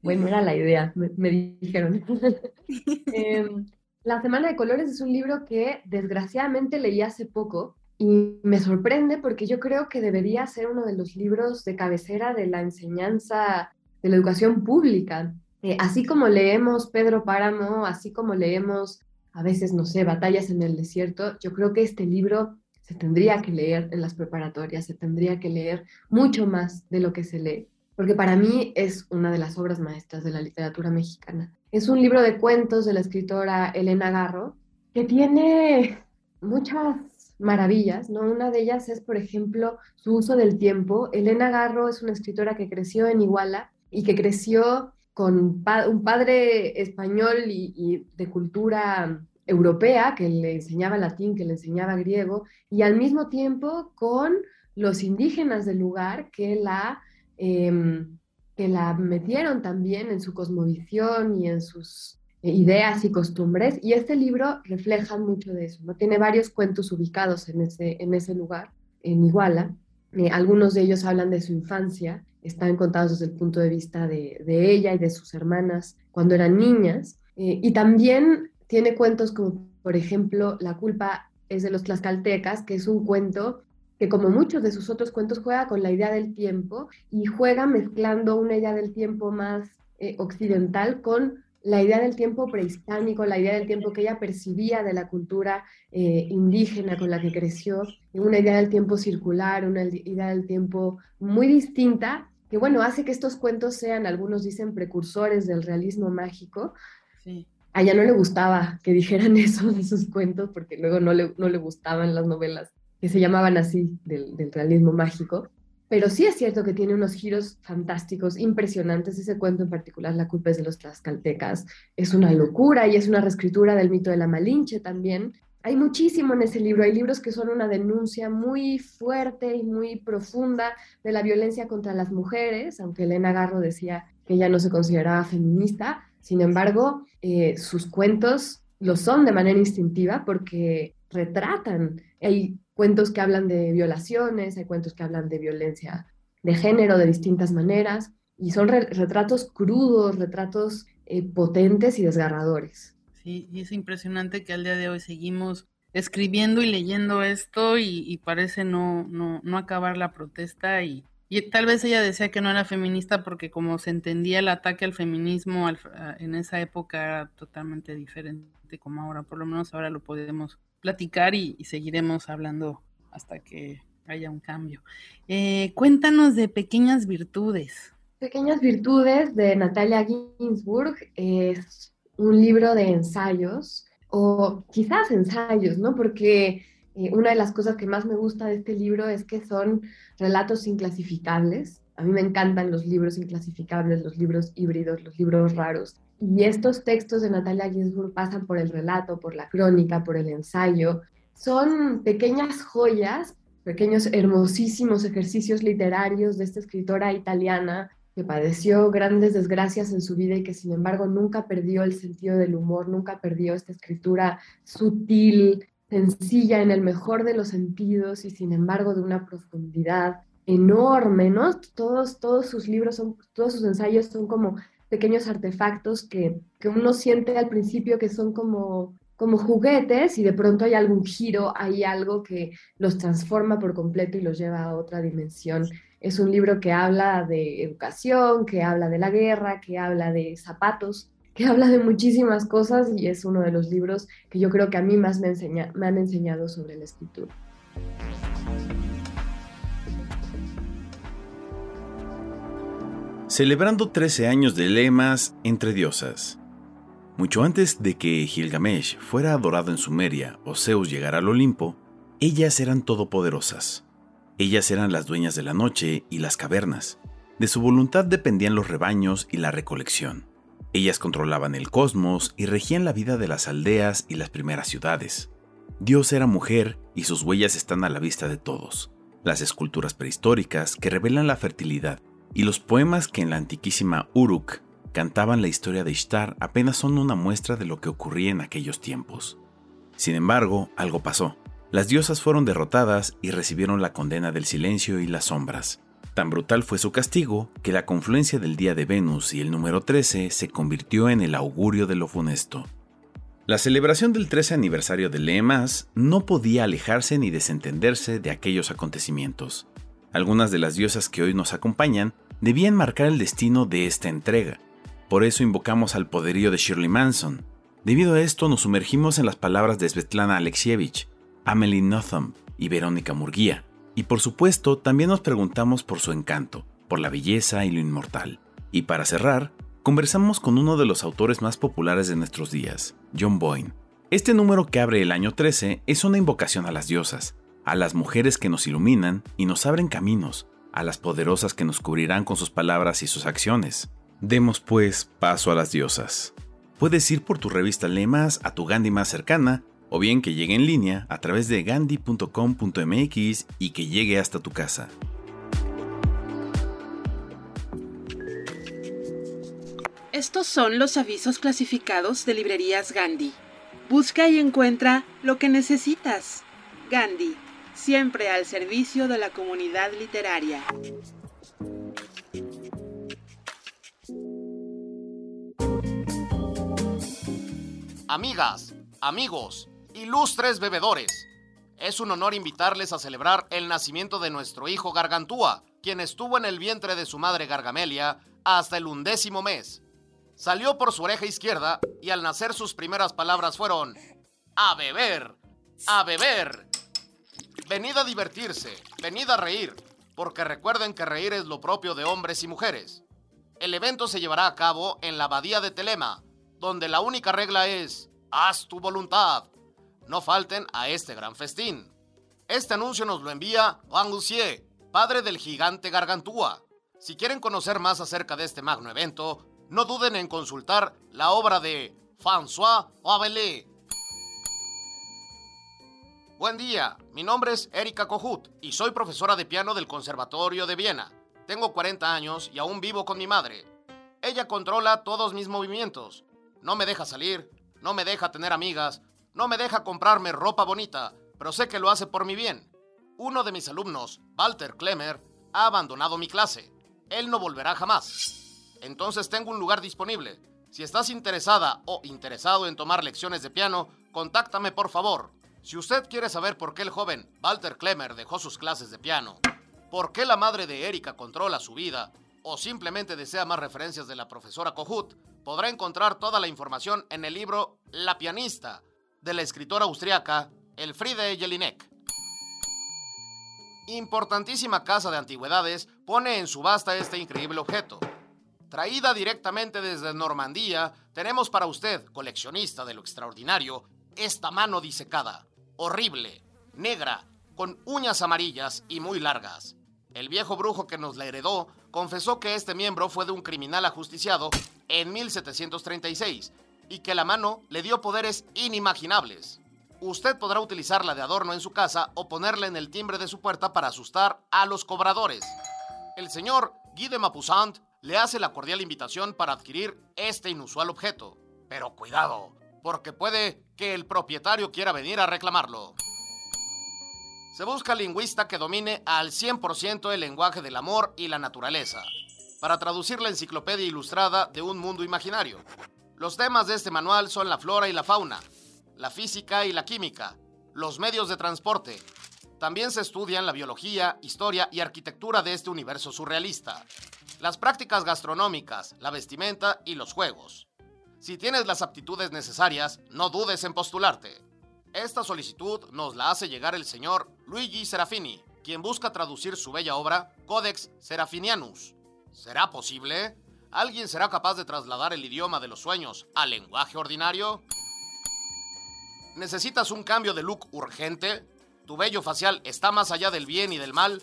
Bueno, era la idea, me, dijeron. [LAUGHS] Em, la Semana de Colores es un libro que desgraciadamente leí hace poco y me sorprende porque yo creo que debería ser uno de los libros de cabecera de la enseñanza de la educación pública. Eh, así como leemos Pedro Páramo, así como leemos a veces, no sé, batallas en el desierto, yo creo que este libro se tendría que leer en las preparatorias, se tendría que leer mucho más de lo que se lee, porque para mí es una de las obras maestras de la literatura mexicana. Es un libro de cuentos de la escritora Elena Garro, que tiene muchas maravillas, ¿no? Una de ellas es, por ejemplo, su uso del tiempo. Elena Garro es una escritora que creció en Iguala y que creció con un padre español y, de cultura europea que le enseñaba latín, que le enseñaba griego, y al mismo tiempo con los indígenas del lugar que la, em, que la metieron también en su cosmovisión y en sus ideas y costumbres. Y este libro refleja mucho de eso. ¿no? Tiene varios cuentos ubicados en ese, en ese lugar, en Iguala. Eh, algunos de ellos hablan de su infancia están contados desde el punto de vista de, ella y de sus hermanas cuando eran niñas. Eh, y también tiene cuentos como, por ejemplo, La culpa es de los tlaxcaltecas, que es un cuento que como muchos de sus otros cuentos juega con la idea del tiempo y juega mezclando una idea del tiempo más eh, occidental con la idea del tiempo prehispánico, la idea del tiempo que ella percibía de la cultura eh, indígena con la que creció, una idea del tiempo circular, una idea del tiempo muy distinta, bueno, hace que estos cuentos sean, algunos dicen, precursores del realismo mágico. a ella no le gustaba que dijeran [LAUGHS] eso de sus cuentos, porque luego no le, no le gustaban las novelas que se llamaban así del, realismo mágico. Pero sí es cierto que tiene unos giros fantásticos, impresionantes. Ese cuento en particular, La culpa es de los tlaxcaltecas, es una locura y es una reescritura del mito de la Malinche también. Hay muchísimo en ese libro. Hay libros que son una denuncia muy fuerte y muy profunda de la violencia contra las mujeres, aunque Elena Garro decía que ella no se consideraba feminista. Sin embargo, eh, sus cuentos lo son de manera instintiva porque retratan. Hay cuentos que hablan de violaciones, hay cuentos que hablan de violencia de género de distintas maneras, y son retratos crudos, retratos eh, potentes y desgarradores. Sí, y es impresionante que al día de hoy seguimos escribiendo y leyendo esto y, parece no, no, no, acabar la protesta y, y, tal vez ella decía que no era feminista porque como se entendía el ataque al feminismo en esa época era totalmente diferente como ahora, por lo menos ahora lo podemos platicar y, seguiremos hablando hasta que haya un cambio. Eh, cuéntanos de Pequeñas Virtudes. Pequeñas Virtudes de Natalia Ginsburg es un libro de ensayos, o quizás ensayos, ¿no? Porque eh, una de las cosas que más me gusta de este libro es que son relatos inclasificables. A mí me encantan los libros inclasificables, los libros híbridos, los libros raros. Y estos textos de Natalia Ginsburg pasan por el relato, por la crónica, por el ensayo. Son pequeñas joyas, pequeños hermosísimos ejercicios literarios de esta escritora italiana que padeció grandes desgracias en su vida y que sin embargo nunca perdió el sentido del humor, nunca perdió esta escritura sutil, sencilla en el mejor de los sentidos y sin embargo de una profundidad enorme, ¿no? Todos, todos sus libros, son, todos sus ensayos son como pequeños artefactos que, que uno siente al principio que son como, como juguetes y de pronto hay algún giro, hay algo que los transforma por completo y los lleva a otra dimensión. Es un libro que habla de educación, que habla de la guerra, que habla de zapatos, que [LAUGHS] habla de muchísimas cosas y es uno de los libros que yo creo que a mí más me, enseña, me han enseñado sobre la escritura. Celebrando 13 años de lemas entre diosas. Mucho antes de que Gilgamesh fuera adorado en Sumeria o Zeus llegara al Olimpo, ellas eran todopoderosas. Ellas eran las dueñas de la noche y las cavernas. De su voluntad dependían los rebaños y la recolección. Ellas controlaban el cosmos y regían la vida de las aldeas y las primeras ciudades. Dios era mujer y sus huellas están a la vista de todos. Las esculturas prehistóricas que revelan la fertilidad y los poemas que en la antiquísima Uruk cantaban la historia de Ishtar apenas son una muestra de lo que ocurría en aquellos tiempos. Sin embargo, algo pasó. Las diosas fueron derrotadas y recibieron la condena del silencio y las sombras. Tan brutal fue su castigo que la confluencia del día de Venus y el número 13 se convirtió en el augurio de lo funesto. La celebración del 13 aniversario de Lemas no podía alejarse ni desentenderse de aquellos acontecimientos. Algunas de las diosas que hoy nos acompañan debían marcar el destino de esta entrega. Por eso invocamos al poderío de Shirley Manson. Debido a esto nos sumergimos en las palabras de Svetlana Alexievich, Amelie Nothomb y Verónica Murguía. Y por supuesto también nos preguntamos por su encanto, por la belleza y lo inmortal. Y para cerrar, conversamos con uno de los autores más populares de nuestros días, John Boyne. Este número que abre el año 13 es una invocación a las diosas, a las mujeres que nos iluminan y nos abren caminos, a las poderosas que nos cubrirán con sus palabras y sus acciones. Demos pues paso a las diosas. Puedes ir por tu revista Lemas a tu Gandhi más cercana, o bien que llegue en línea a través de gandhi.com.mx y que llegue hasta tu casa. Estos son los avisos clasificados de librerías Gandhi. Busca y encuentra lo que necesitas. Gandhi siempre al servicio de la comunidad literaria. Amigas, amigos, ilustres bebedores, es un honor invitarles a celebrar el nacimiento de nuestro hijo Gargantúa, quien estuvo en el vientre de su madre Gargamelia hasta el undécimo mes. Salió por su oreja izquierda y al nacer sus primeras palabras fueron, a beber, a beber. Venid a divertirse, venid a reír, porque recuerden que reír es lo propio de hombres y mujeres. El evento se llevará a cabo en la abadía de Telema, donde la única regla es haz tu voluntad. No falten a este gran festín. Este anuncio nos lo envía Juan Lucier, padre del gigante Gargantúa. Si quieren conocer más acerca de este magno evento, no duden en consultar la obra de François Rabelais. Buen día, mi nombre es Erika Kohut y soy profesora de piano del Conservatorio de Viena. Tengo 40 años y aún vivo con mi madre. Ella controla todos mis movimientos. No me deja salir, no me deja tener amigas, no me deja comprarme ropa bonita, pero sé que lo hace por mi bien. Uno de mis alumnos, Walter Klemmer, ha abandonado mi clase. Él no volverá jamás. Entonces tengo un lugar disponible. Si estás interesada o interesado en tomar lecciones de piano, contáctame por favor. Si usted quiere saber por qué el joven Walter Klemmer dejó sus clases de piano, por qué la madre de Erika controla su vida, o simplemente desea más referencias de la profesora Kohut, podrá encontrar toda la información en el libro La pianista, de la escritora austriaca Elfriede Jelinek. Importantísima casa de antigüedades pone en subasta este increíble objeto. Traída directamente desde Normandía, tenemos para usted, coleccionista de lo extraordinario, esta mano disecada, horrible, negra, con uñas amarillas y muy largas. El viejo brujo que nos la heredó confesó que este miembro fue de un criminal ajusticiado en 1736 y que la mano le dio poderes inimaginables. Usted podrá utilizarla de adorno en su casa o ponerla en el timbre de su puerta para asustar a los cobradores. El señor Guy de Mapusant le hace la cordial invitación para adquirir este inusual objeto. Pero cuidado, porque puede que el propietario quiera venir a reclamarlo. Se busca lingüista que domine al 100% el lenguaje del amor y la naturaleza, para traducir la enciclopedia ilustrada de un mundo imaginario. Los temas de este manual son la flora y la fauna, la física y la química, los medios de transporte. También se estudian la biología, historia y arquitectura de este universo surrealista, las prácticas gastronómicas, la vestimenta y los juegos. Si tienes las aptitudes necesarias, no dudes en postularte. Esta solicitud nos la hace llegar el señor Luigi Serafini, quien busca traducir su bella obra Codex Serafinianus. ¿Será posible? ¿Alguien será capaz de trasladar el idioma de los sueños al lenguaje ordinario? ¿Necesitas un cambio de look urgente? ¿Tu vello facial está más allá del bien y del mal?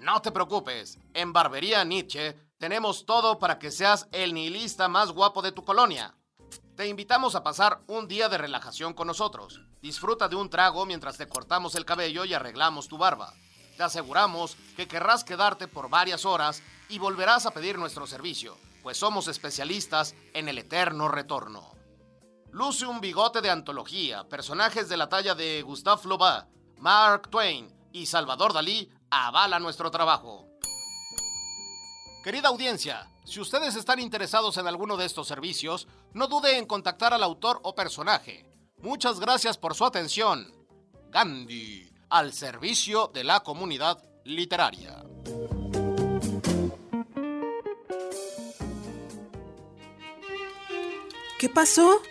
No te preocupes, en Barbería Nietzsche tenemos todo para que seas el nihilista más guapo de tu colonia. Te invitamos a pasar un día de relajación con nosotros. Disfruta de un trago mientras te cortamos el cabello y arreglamos tu barba. Te aseguramos que querrás quedarte por varias horas y volverás a pedir nuestro servicio, pues somos especialistas en el eterno retorno. Luce un bigote de antología, personajes de la talla de Gustave Flaubert, Mark Twain y Salvador Dalí avala nuestro trabajo. Querida audiencia, si ustedes están interesados en alguno de estos servicios, no dude en contactar al autor o personaje. Muchas gracias por su atención. Gandhi, al servicio de la comunidad literaria. ¿Qué pasó?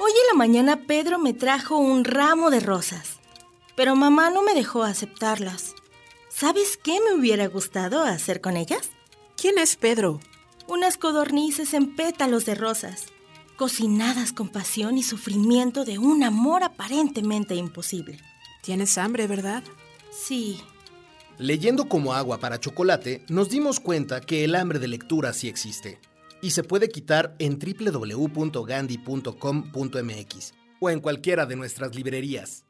Hoy en la mañana Pedro me trajo un ramo de rosas, pero mamá no me dejó aceptarlas. ¿Sabes qué me hubiera gustado hacer con ellas? ¿Quién es Pedro? Unas codornices en pétalos de rosas, cocinadas con pasión y sufrimiento de un amor aparentemente imposible. Tienes hambre, ¿verdad? Sí. Leyendo como agua para chocolate, nos dimos cuenta que el hambre de lectura sí existe y se puede quitar en www.gandhi.com.mx o en cualquiera de nuestras librerías.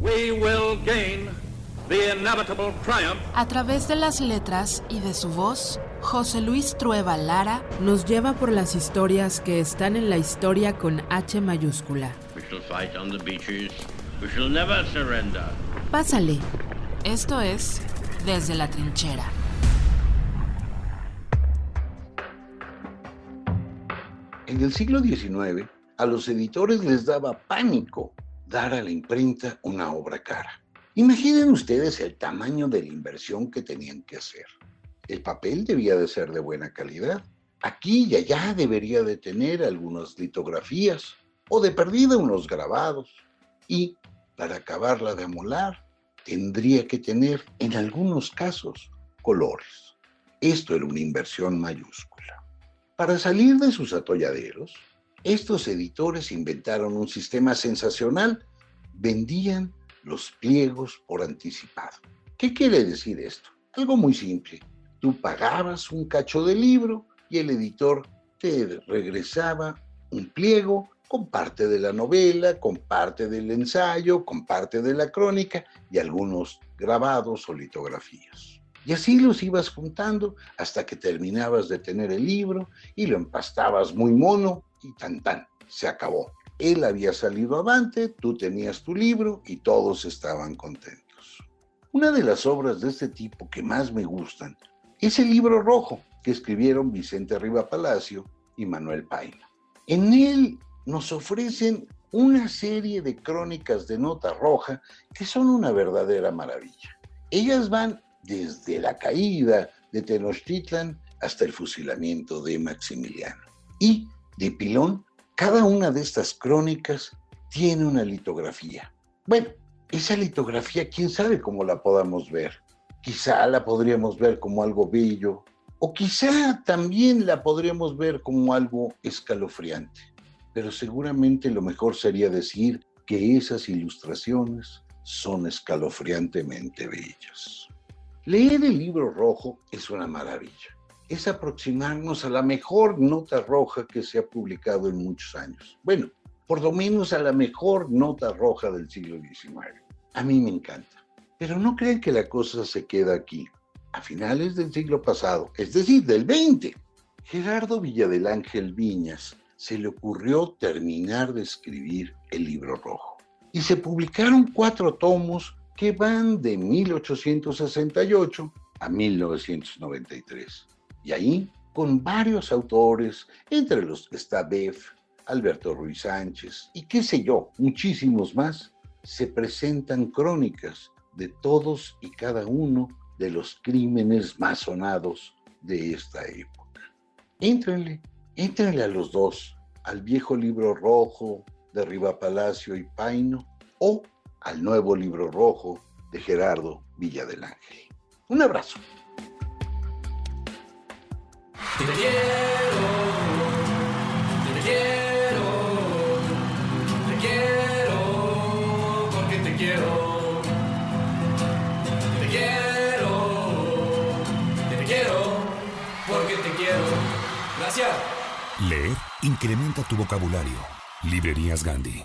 We will gain. A través de las letras y de su voz, José Luis Trueba Lara nos lleva por las historias que están en la historia con H mayúscula. We shall fight on the beaches. We shall never surrender. Pásale. Esto es Desde la Trinchera. En el siglo XIX, a los editores les daba pánico dar a la imprenta una obra cara. Imaginen ustedes el tamaño de la inversión que tenían que hacer. El papel debía de ser de buena calidad. Aquí y allá debería de tener algunas litografías o de perdida unos grabados. Y para acabarla de amolar, tendría que tener en algunos casos colores. Esto era una inversión mayúscula. Para salir de sus atolladeros, estos editores inventaron un sistema sensacional. Vendían los pliegos por anticipado. ¿Qué quiere decir esto? Algo muy simple. Tú pagabas un cacho de libro y el editor te regresaba un pliego con parte de la novela, con parte del ensayo, con parte de la crónica y algunos grabados o litografías. Y así los ibas juntando hasta que terminabas de tener el libro y lo empastabas muy mono y tan tan, se acabó. Él había salido avante, tú tenías tu libro y todos estaban contentos. Una de las obras de este tipo que más me gustan es el libro rojo que escribieron Vicente Riva Palacio y Manuel Paina. En él nos ofrecen una serie de crónicas de nota roja que son una verdadera maravilla. Ellas van desde la caída de Tenochtitlan hasta el fusilamiento de Maximiliano. Y, de pilón, cada una de estas crónicas tiene una litografía. Bueno, esa litografía, quién sabe cómo la podamos ver. Quizá la podríamos ver como algo bello, o quizá también la podríamos ver como algo escalofriante. Pero seguramente lo mejor sería decir que esas ilustraciones son escalofriantemente bellas. Leer el libro rojo es una maravilla. Es aproximarnos a la mejor nota roja que se ha publicado en muchos años. Bueno, por lo menos a la mejor nota roja del siglo XIX. A mí me encanta. Pero no crean que la cosa se queda aquí. A finales del siglo pasado, es decir, del 20, Gerardo Villadelángel Viñas se le ocurrió terminar de escribir el libro rojo. Y se publicaron cuatro tomos que van de 1868 a 1993. Y ahí, con varios autores, entre los que está Beff, Alberto Ruiz Sánchez y qué sé yo, muchísimos más, se presentan crónicas de todos y cada uno de los crímenes más sonados de esta época. Éntrenle, éntrenle a los dos, al viejo libro rojo de Riva Palacio y Paino o al nuevo libro rojo de Gerardo Villa del Ángel. Un abrazo. Te quiero, te quiero, te quiero, porque te quiero. Te quiero, te quiero, porque te quiero. Gracias. Leer incrementa tu vocabulario. Librerías Gandhi.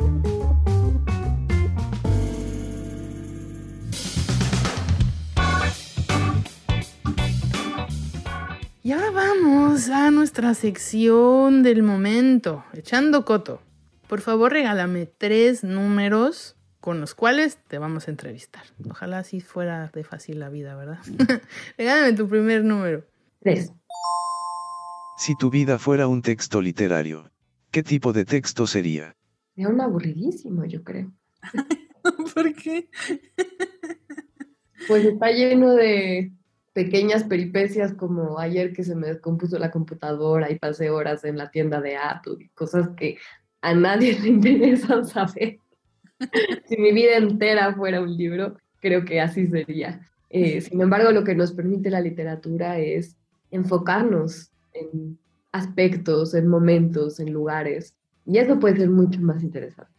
Vamos a nuestra sección del momento, echando coto. Por favor, regálame tres números con los cuales te vamos a entrevistar. Ojalá así fuera de fácil la vida, ¿verdad? [LAUGHS] regálame tu primer número. Tres. Si tu vida fuera un texto literario, ¿qué tipo de texto sería? Era un aburridísimo, yo creo. [LAUGHS] ¿Por qué? Pues está lleno de pequeñas peripecias como ayer que se me descompuso la computadora y pasé horas en la tienda de Apple y cosas que a nadie le [LAUGHS] interesan saber. si mi vida entera fuera un libro, creo que así sería. Eh, sin embargo, lo que nos permite la literatura es enfocarnos en aspectos, en momentos, en lugares. Y eso puede ser mucho más interesante.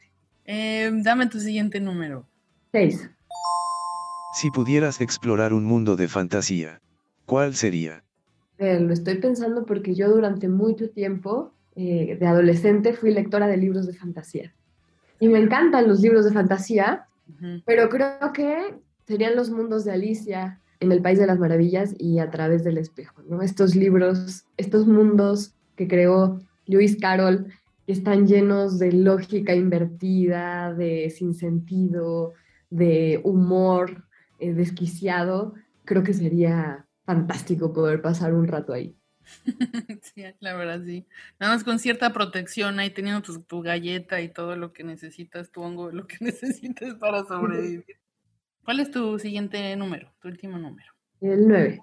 Eh, dame tu siguiente número. Seis. Si pudieras explorar un mundo de fantasía, ¿cuál sería? Eh, lo estoy pensando porque yo durante mucho tiempo eh, de adolescente fui lectora de libros de fantasía. Y me encantan los libros de fantasía, pero creo que serían los mundos de Alicia en el País de las Maravillas y a través del espejo, ¿no? Estos libros, estos mundos que creó Lewis Carroll, que están llenos de lógica invertida, de sinsentido, de humor eh, desquiciado, creo que sería fantástico poder pasar un rato ahí. [LAUGHS] sí, la verdad, sí. Nada más con cierta protección ahí teniendo tu, tu galleta y todo lo que necesitas, tu hongo, lo que [LAUGHS] necesitas para sobrevivir. ¿Cuál es tu siguiente número, tu último número? El 9.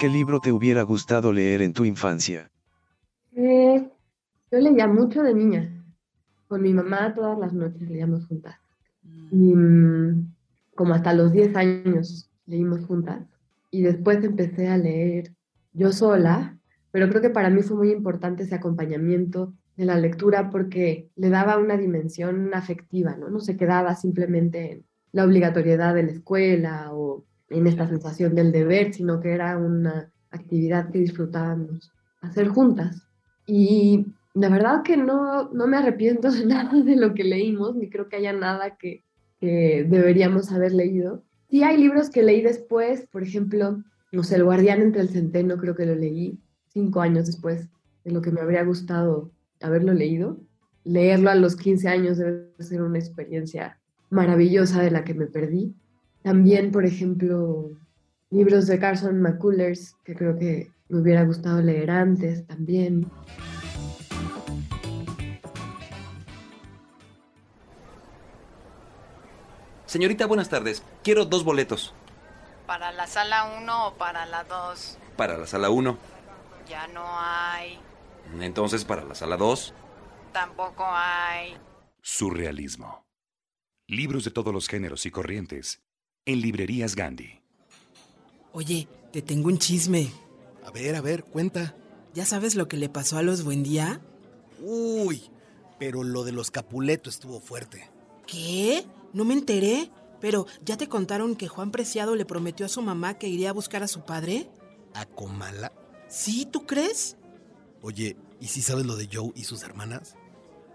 ¿Qué libro te hubiera gustado leer en tu infancia? Eh, yo leía mucho de niña. Con mi mamá todas las noches leíamos juntas. Y mm, como hasta los 10 años leímos juntas. Y después empecé a leer yo sola, pero creo que para mí fue muy importante ese acompañamiento de la lectura porque le daba una dimensión afectiva, ¿no? No se quedaba simplemente en la obligatoriedad de la escuela o en esta sensación del deber, sino que era una actividad que disfrutábamos hacer juntas. Y la verdad que no, no me arrepiento de [LAUGHS] nada de lo que leímos, ni creo que haya nada que, que deberíamos haber leído. Sí hay libros que leí después, por ejemplo, no sé, El guardián entre el centeno, creo que lo leí cinco años después de lo que me habría gustado haberlo leído. Leerlo a los 15 años debe ser una experiencia maravillosa de la que me perdí. También, por ejemplo, libros de Carson McCullers, que creo que me hubiera gustado leer antes también. Señorita, buenas tardes. Quiero dos boletos. ¿Para la sala 1 o para la 2? Para la sala 1. Ya no hay. Entonces, para la sala 2. Tampoco hay. Surrealismo. Libros de todos los géneros y corrientes. En librerías Gandhi. Oye, te tengo un chisme. A ver, a ver, cuenta. ¿Ya sabes lo que le pasó a los Buendía? Uy, pero lo de los Capuleto estuvo fuerte. ¿Qué? No me enteré. Pero, ¿ya te contaron que Juan Preciado le prometió a su mamá que iría a buscar a su padre? ¿A Comala? Sí, ¿tú crees? Oye, ¿y si sabes lo de Joe y sus hermanas?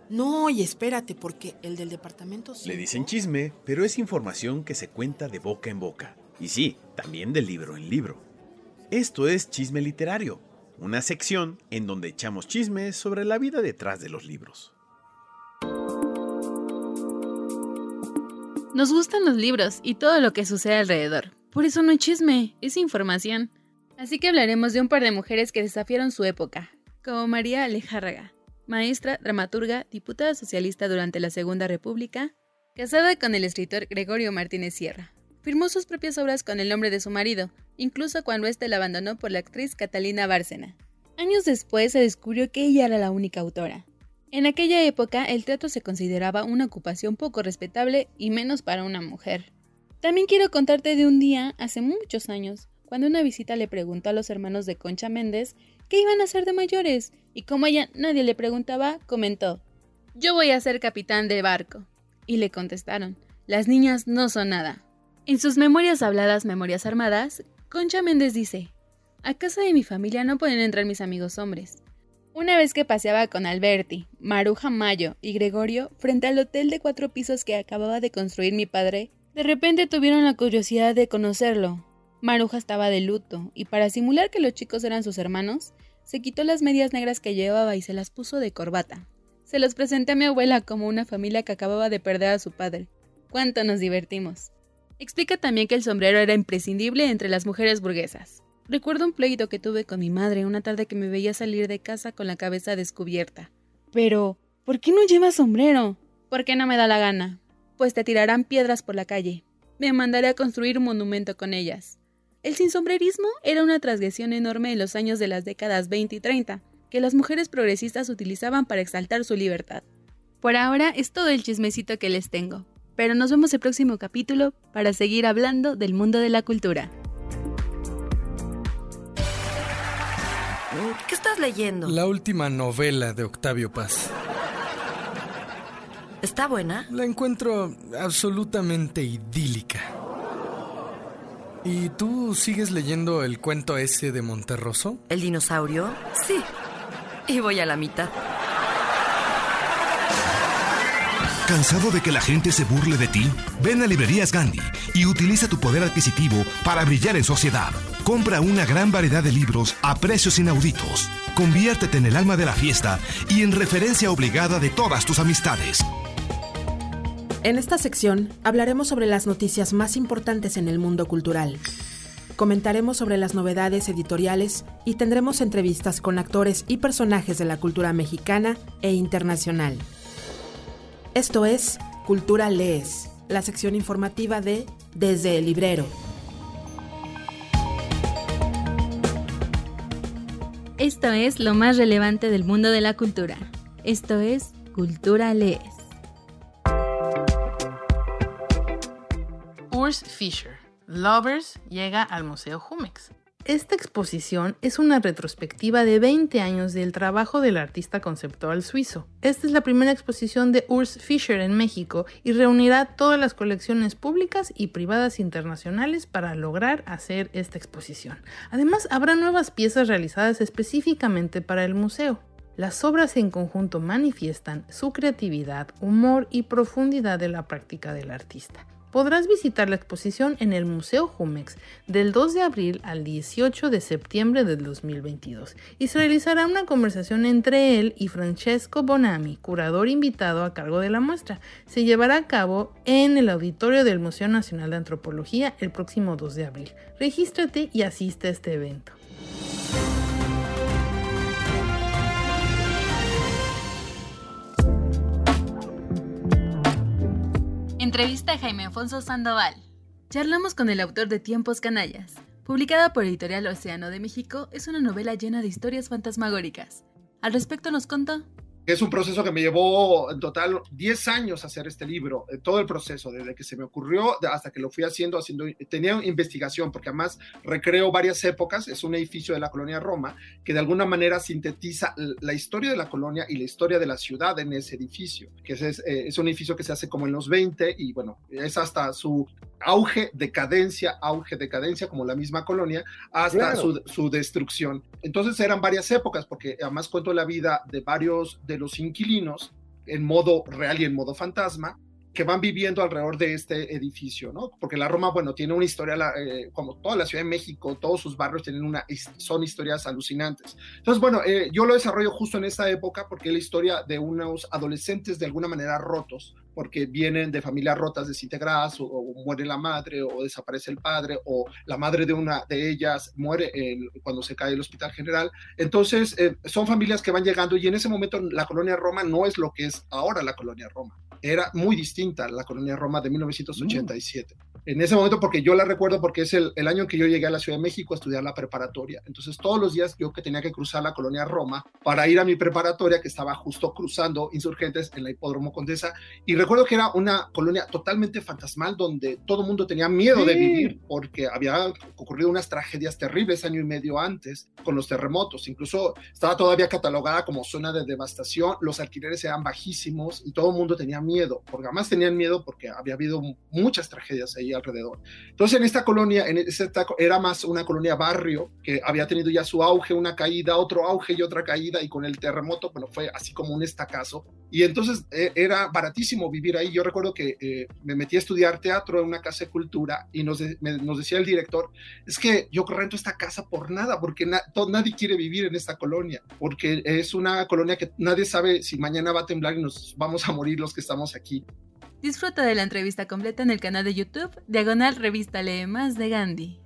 No, y espérate, porque el del departamento... Le dicen chisme, pero es información que se cuenta de boca en boca. Y sí, también de libro en libro. Esto es Chisme Literario, una sección en donde echamos chismes sobre la vida detrás de los libros. Nos gustan los libros y todo lo que sucede alrededor. Por eso no es chisme, es información. Así que hablaremos de un par de mujeres que desafiaron su época, como María Alejárraga, maestra, dramaturga, diputada socialista durante la Segunda República, casada con el escritor Gregorio Martínez Sierra. Firmó sus propias obras con el nombre de su marido, incluso cuando éste la abandonó por la actriz Catalina Bárcena. Años después se descubrió que ella era la única autora. En aquella época el teatro se consideraba una ocupación poco respetable y menos para una mujer. También quiero contarte de un día, hace muchos años, cuando una visita le preguntó a los hermanos de Concha Méndez qué iban a hacer de mayores, y como ella nadie le preguntaba, comentó, yo voy a ser capitán de barco. Y le contestaron, las niñas no son nada. En sus memorias habladas Memorias Armadas, Concha Méndez dice, a casa de mi familia no pueden entrar mis amigos hombres. Una vez que paseaba con Alberti, Maruja Mayo y Gregorio frente al hotel de cuatro pisos que acababa de construir mi padre, de repente tuvieron la curiosidad de conocerlo. Maruja estaba de luto, y para simular que los chicos eran sus hermanos, se quitó las medias negras que llevaba y se las puso de corbata. Se los presenté a mi abuela como una familia que acababa de perder a su padre. Cuánto nos divertimos. Explica también que el sombrero era imprescindible entre las mujeres burguesas. Recuerdo un pleito que tuve con mi madre una tarde que me veía salir de casa con la cabeza descubierta. Pero, ¿por qué no llevas sombrero? ¿Por qué no me da la gana? Pues te tirarán piedras por la calle. Me mandaré a construir un monumento con ellas. El sinsombrerismo era una transgresión enorme en los años de las décadas 20 y 30, que las mujeres progresistas utilizaban para exaltar su libertad. Por ahora es todo el chismecito que les tengo, pero nos vemos el próximo capítulo para seguir hablando del mundo de la cultura. Estás leyendo? La última novela de Octavio Paz. ¿Está buena? La encuentro absolutamente idílica. ¿Y tú sigues leyendo el cuento ese de Monterroso? ¿El dinosaurio? Sí. Y voy a la mitad. ¿Cansado de que la gente se burle de ti? Ven a Librerías Gandhi y utiliza tu poder adquisitivo para brillar en sociedad. Compra una gran variedad de libros a precios inauditos. Conviértete en el alma de la fiesta y en referencia obligada de todas tus amistades. En esta sección hablaremos sobre las noticias más importantes en el mundo cultural. Comentaremos sobre las novedades editoriales y tendremos entrevistas con actores y personajes de la cultura mexicana e internacional. Esto es Cultura Lees, la sección informativa de Desde el Librero. Esto es lo más relevante del mundo de la cultura. Esto es Cultura Lees. Urs Fischer, Lovers, llega al Museo Jumex. Esta exposición es una retrospectiva de 20 años del trabajo del artista conceptual suizo. Esta es la primera exposición de Urs Fischer en México y reunirá todas las colecciones públicas y privadas internacionales para lograr hacer esta exposición. Además, habrá nuevas piezas realizadas específicamente para el museo. Las obras en conjunto manifiestan su creatividad, humor y profundidad de la práctica del artista. Podrás visitar la exposición en el Museo Jumex del 2 de abril al 18 de septiembre del 2022 y se realizará una conversación entre él y Francesco Bonami, curador invitado a cargo de la muestra. Se llevará a cabo en el auditorio del Museo Nacional de Antropología el próximo 2 de abril. Regístrate y asiste a este evento. Entrevista a Jaime Alfonso Sandoval. Charlamos con el autor de Tiempos Canallas. Publicada por Editorial Océano de México, es una novela llena de historias fantasmagóricas. Al respecto nos contó. Es un proceso que me llevó en total 10 años hacer este libro, eh, todo el proceso, desde que se me ocurrió hasta que lo fui haciendo, haciendo, tenía investigación, porque además recreo varias épocas, es un edificio de la colonia Roma, que de alguna manera sintetiza la historia de la colonia y la historia de la ciudad en ese edificio, que es, eh, es un edificio que se hace como en los 20 y bueno, es hasta su auge, decadencia, auge, decadencia, como la misma colonia, hasta Claro. su, su destrucción. Entonces eran varias épocas, porque además cuento la vida de varios de los inquilinos en modo real y en modo fantasma que van viviendo alrededor de este edificio, ¿no? Porque la Roma, bueno, tiene una historia, eh, como toda la Ciudad de México, todos sus barrios tienen una, son historias alucinantes. Entonces, bueno, eh, yo lo desarrollo justo en esa época porque es la historia de unos adolescentes de alguna manera rotos, porque vienen de familias rotas, desintegradas, o, o muere la madre, o desaparece el padre, o la madre de una de ellas muere en- cuando se cae el hospital general. Entonces, eh, son familias que van llegando y en ese momento la colonia Roma no es lo que es ahora la colonia Roma. Era muy distinta la colonia Roma de 1987. En ese momento, porque yo la recuerdo porque es el, el año en que yo llegué a la Ciudad de México a estudiar la preparatoria. Entonces, todos los días yo que tenía que cruzar la colonia Roma para ir a mi preparatoria, que estaba justo cruzando insurgentes en la Hipódromo Condesa. Y recuerdo que era una colonia totalmente fantasmal donde todo el mundo tenía miedo de Sí. vivir porque había ocurrido unas tragedias terribles año y medio antes con los terremotos. Incluso estaba todavía catalogada como zona de devastación, los alquileres eran bajísimos y todo el mundo tenía miedo, porque además tenían miedo porque había habido muchas tragedias ahí alrededor. Entonces en esta colonia, en esta, era más una colonia barrio que había tenido ya su auge, una caída, otro auge y otra caída y con el terremoto, bueno, fue así como un estacazo. Y entonces eh, era baratísimo vivir ahí. Yo recuerdo que eh, me metí a estudiar teatro en una casa de cultura y nos, decía el director, es que yo rento esta casa por nada, porque nadie quiere vivir en esta colonia, porque es una colonia que nadie sabe si mañana va a temblar y nos vamos a morir los que estamos aquí. Disfruta de la entrevista completa en el canal de YouTube Diagonal Revista Lee Más de Gandhi.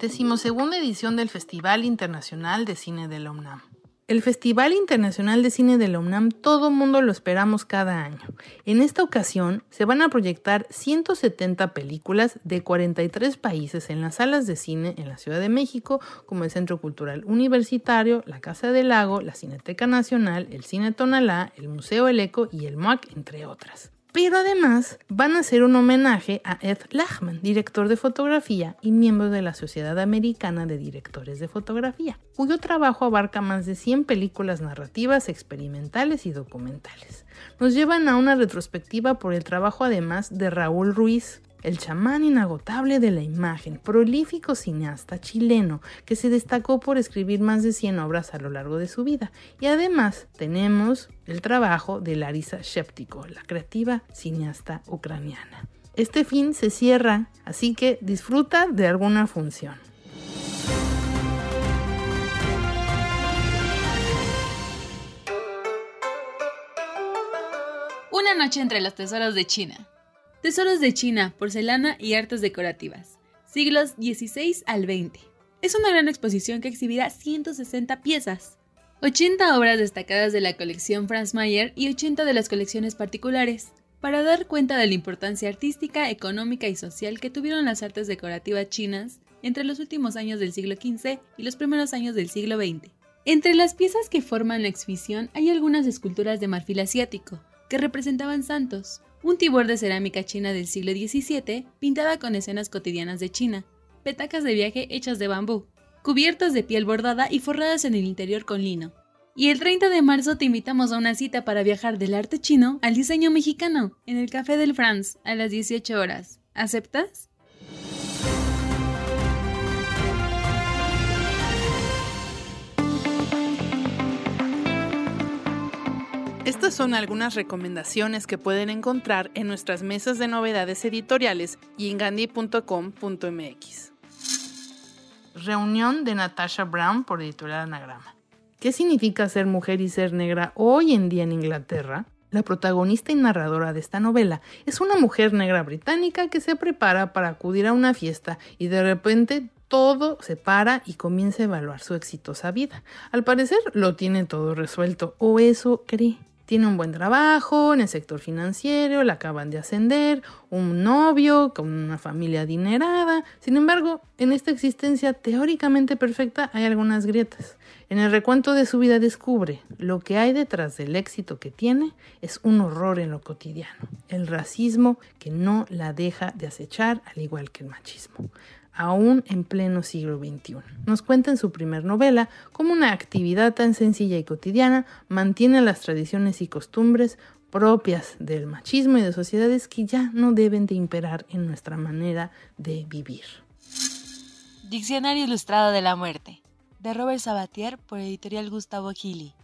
Decimosegunda edición del Festival Internacional de Cine de la UNAM. El Festival Internacional de Cine de la todo mundo lo esperamos cada año. En esta ocasión se van a proyectar 170 películas de 43 países en las salas de cine en la Ciudad de México, como el Centro Cultural Universitario, la Casa del Lago, la Cineteca Nacional, el Cine Tonalá, el Museo El Eco y el MOAC, entre otras. Pero además van a hacer un homenaje a Ed Lachman, director de fotografía y miembro de la Sociedad Americana de Directores de Fotografía, cuyo trabajo abarca más de 100 películas narrativas, experimentales y documentales. Nos llevan a una retrospectiva por el trabajo además de Raúl Ruiz, el chamán inagotable de la imagen, prolífico cineasta chileno que se destacó por escribir más de 100 obras a lo largo de su vida. Y además tenemos el trabajo de Larisa Sheptiko, la creativa cineasta ucraniana. Este fin se cierra, así que disfruta de alguna función. Una noche entre los tesoros de China. Tesoros de China, porcelana y artes decorativas. Siglos XVI al XX. Es una gran exposición que exhibirá 160 piezas. 80 obras destacadas de la colección Franz Mayer y 80 de las colecciones particulares, para dar cuenta de la importancia artística, económica y social que tuvieron las artes decorativas chinas entre los últimos años del siglo XV y los primeros años del siglo XX. Entre las piezas que forman la exhibición hay algunas esculturas de marfil asiático, que representaban santos, un tibor de cerámica china del siglo XVII pintada con escenas cotidianas de China, petacas de viaje hechas de bambú, cubiertas de piel bordada y forradas en el interior con lino. Y el 30 de marzo te invitamos a una cita para viajar del arte chino al diseño mexicano en el Café del France a las 18 horas. ¿Aceptas? Estas son algunas recomendaciones que pueden encontrar en nuestras mesas de novedades editoriales y en gandhi.com.mx. Reunión de Natasha Brown por Editorial Anagrama. ¿Qué significa ser mujer y ser negra hoy en día en Inglaterra? La protagonista y narradora de esta novela es una mujer negra británica que se prepara para acudir a una fiesta y de repente todo se para y comienza a evaluar su exitosa vida. Al parecer lo tiene todo resuelto, o eso cree. Tiene un buen trabajo en el sector financiero, la acaban de ascender, un novio con una familia adinerada. Sin embargo, en esta existencia teóricamente perfecta hay algunas grietas. En el recuento de su vida descubre lo que hay detrás del éxito que tiene es un horror en lo cotidiano, el racismo que no la deja de acechar al igual que el machismo aún en pleno siglo XXI. Nos cuenta en su primer novela cómo una actividad tan sencilla y cotidiana mantiene las tradiciones y costumbres propias del machismo y de sociedades que ya no deben de imperar en nuestra manera de vivir. Diccionario Ilustrado de la Muerte, de Robert Sabatier por editorial Gustavo Gili.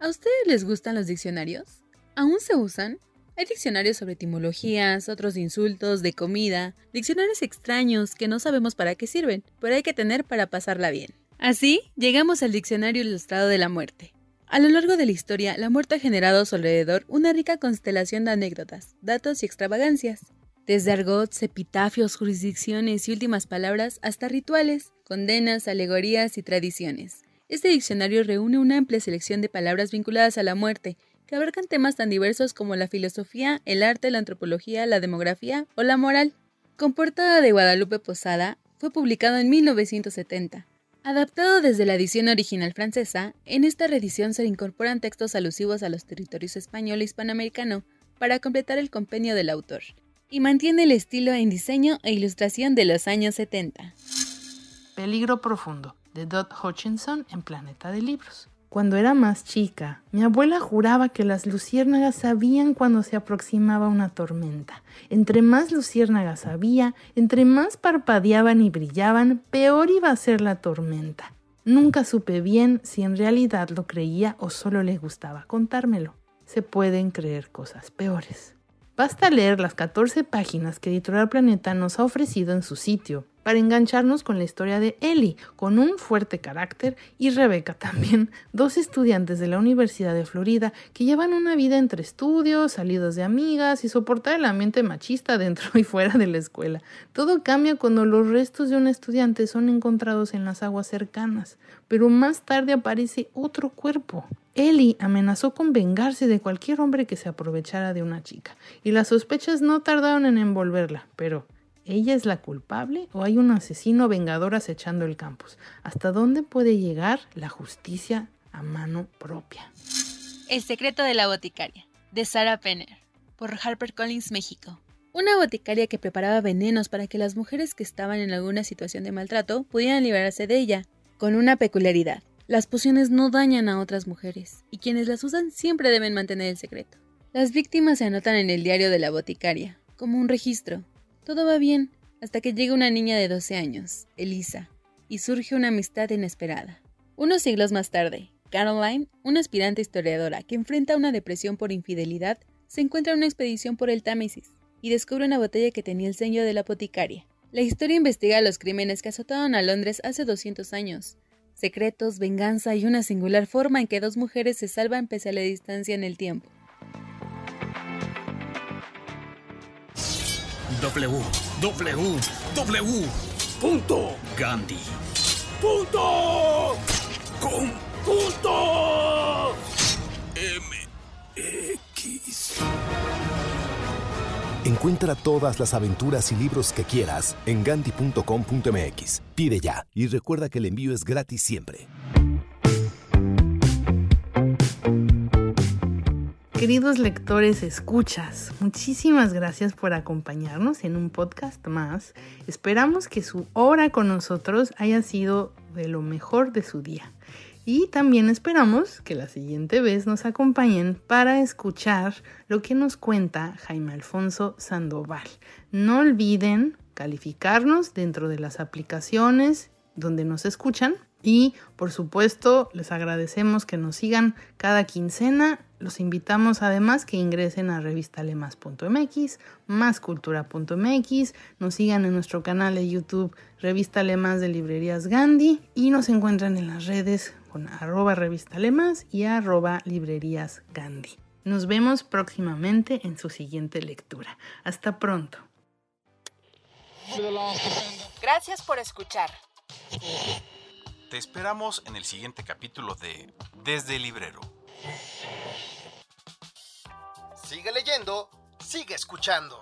¿A ustedes les gustan los diccionarios? ¿Aún se usan? Hay diccionarios sobre etimologías, otros de insultos, de comida, diccionarios extraños que no sabemos para qué sirven, pero hay que tener para pasarla bien. Así, llegamos al Diccionario Ilustrado de la Muerte. A lo largo de la historia, la muerte ha generado a su alrededor una rica constelación de anécdotas, datos y extravagancias. Desde argots, epitafios, jurisdicciones y últimas palabras hasta rituales, condenas, alegorías y tradiciones. Este diccionario reúne una amplia selección de palabras vinculadas a la muerte, que abarcan temas tan diversos como la filosofía, el arte, la antropología, la demografía o la moral. Con portada de Guadalupe Posada, fue publicado en 1970. Adaptado desde la edición original francesa, en esta reedición se incorporan textos alusivos a los territorios español e hispanoamericano para completar el compendio del autor, y mantiene el estilo en diseño e ilustración de los años 70. Peligro profundo, de Dot Hutchinson en Planeta de Libros. Cuando era más chica, mi abuela juraba que las luciérnagas sabían cuando se aproximaba una tormenta. Entre más luciérnagas había, entre más parpadeaban y brillaban, peor iba a ser la tormenta. Nunca supe bien si en realidad lo creía o solo le gustaba contármelo. Se pueden creer cosas peores. Basta leer las 14 páginas que Editorial Planeta nos ha ofrecido en su sitio para engancharnos con la historia de Ellie, con un fuerte carácter, y Rebeca también, dos estudiantes de la Universidad de Florida que llevan una vida entre estudios, salidos de amigas y soportar el ambiente machista dentro y fuera de la escuela. Todo cambia cuando los restos de un estudiante son encontrados en las aguas cercanas, pero más tarde aparece otro cuerpo. Ellie amenazó con vengarse de cualquier hombre que se aprovechara de una chica, y las sospechas no tardaron en envolverla, pero ¿Ella es la culpable o hay un asesino vengador acechando el campus? ¿Hasta dónde puede llegar la justicia a mano propia? El secreto de la boticaria, de Sarah Penner, por HarperCollins México. Una boticaria que preparaba venenos para que las mujeres que estaban en alguna situación de maltrato pudieran liberarse de ella, con una peculiaridad. Las pociones no dañan a otras mujeres, y quienes las usan siempre deben mantener el secreto. Las víctimas se anotan en el diario de la boticaria, como un registro, todo va bien hasta que llega una niña de 12 años, Elisa, y surge una amistad inesperada. Unos siglos más tarde, Caroline, una aspirante historiadora que enfrenta una depresión por infidelidad, se encuentra en una expedición por el Támesis y descubre una botella que tenía el sello de la apoticaria. La historia investiga los crímenes que azotaron a Londres hace 200 años, secretos, venganza y una singular forma en que dos mujeres se salvan pese a la distancia en el tiempo. W, Punto. Gandhi. Encuentra todas las aventuras y libros que quieras en ganti.com.mx. Pide ya y recuerda que el envío es gratis siempre. Queridos lectores, escuchas, muchísimas gracias por acompañarnos en un podcast más. Esperamos que su hora con nosotros haya sido de lo mejor de su día. Y también esperamos que la siguiente vez nos acompañen para escuchar lo que nos cuenta Jaime Alfonso Sandoval. No olviden calificarnos dentro de las aplicaciones donde nos escuchan y por supuesto les agradecemos que nos sigan cada quincena. Los invitamos además que ingresen a revistalemas.mx, máscultura.mx, nos sigan en nuestro canal de YouTube Revista Alemas de Librerías Gandhi y nos encuentran en las redes con arroba revistalemas y arroba librerías Gandhi. Nos vemos próximamente en su siguiente lectura. Hasta pronto. Gracias por escuchar. Te esperamos en el siguiente capítulo de Desde el Librero. Sigue leyendo, sigue escuchando.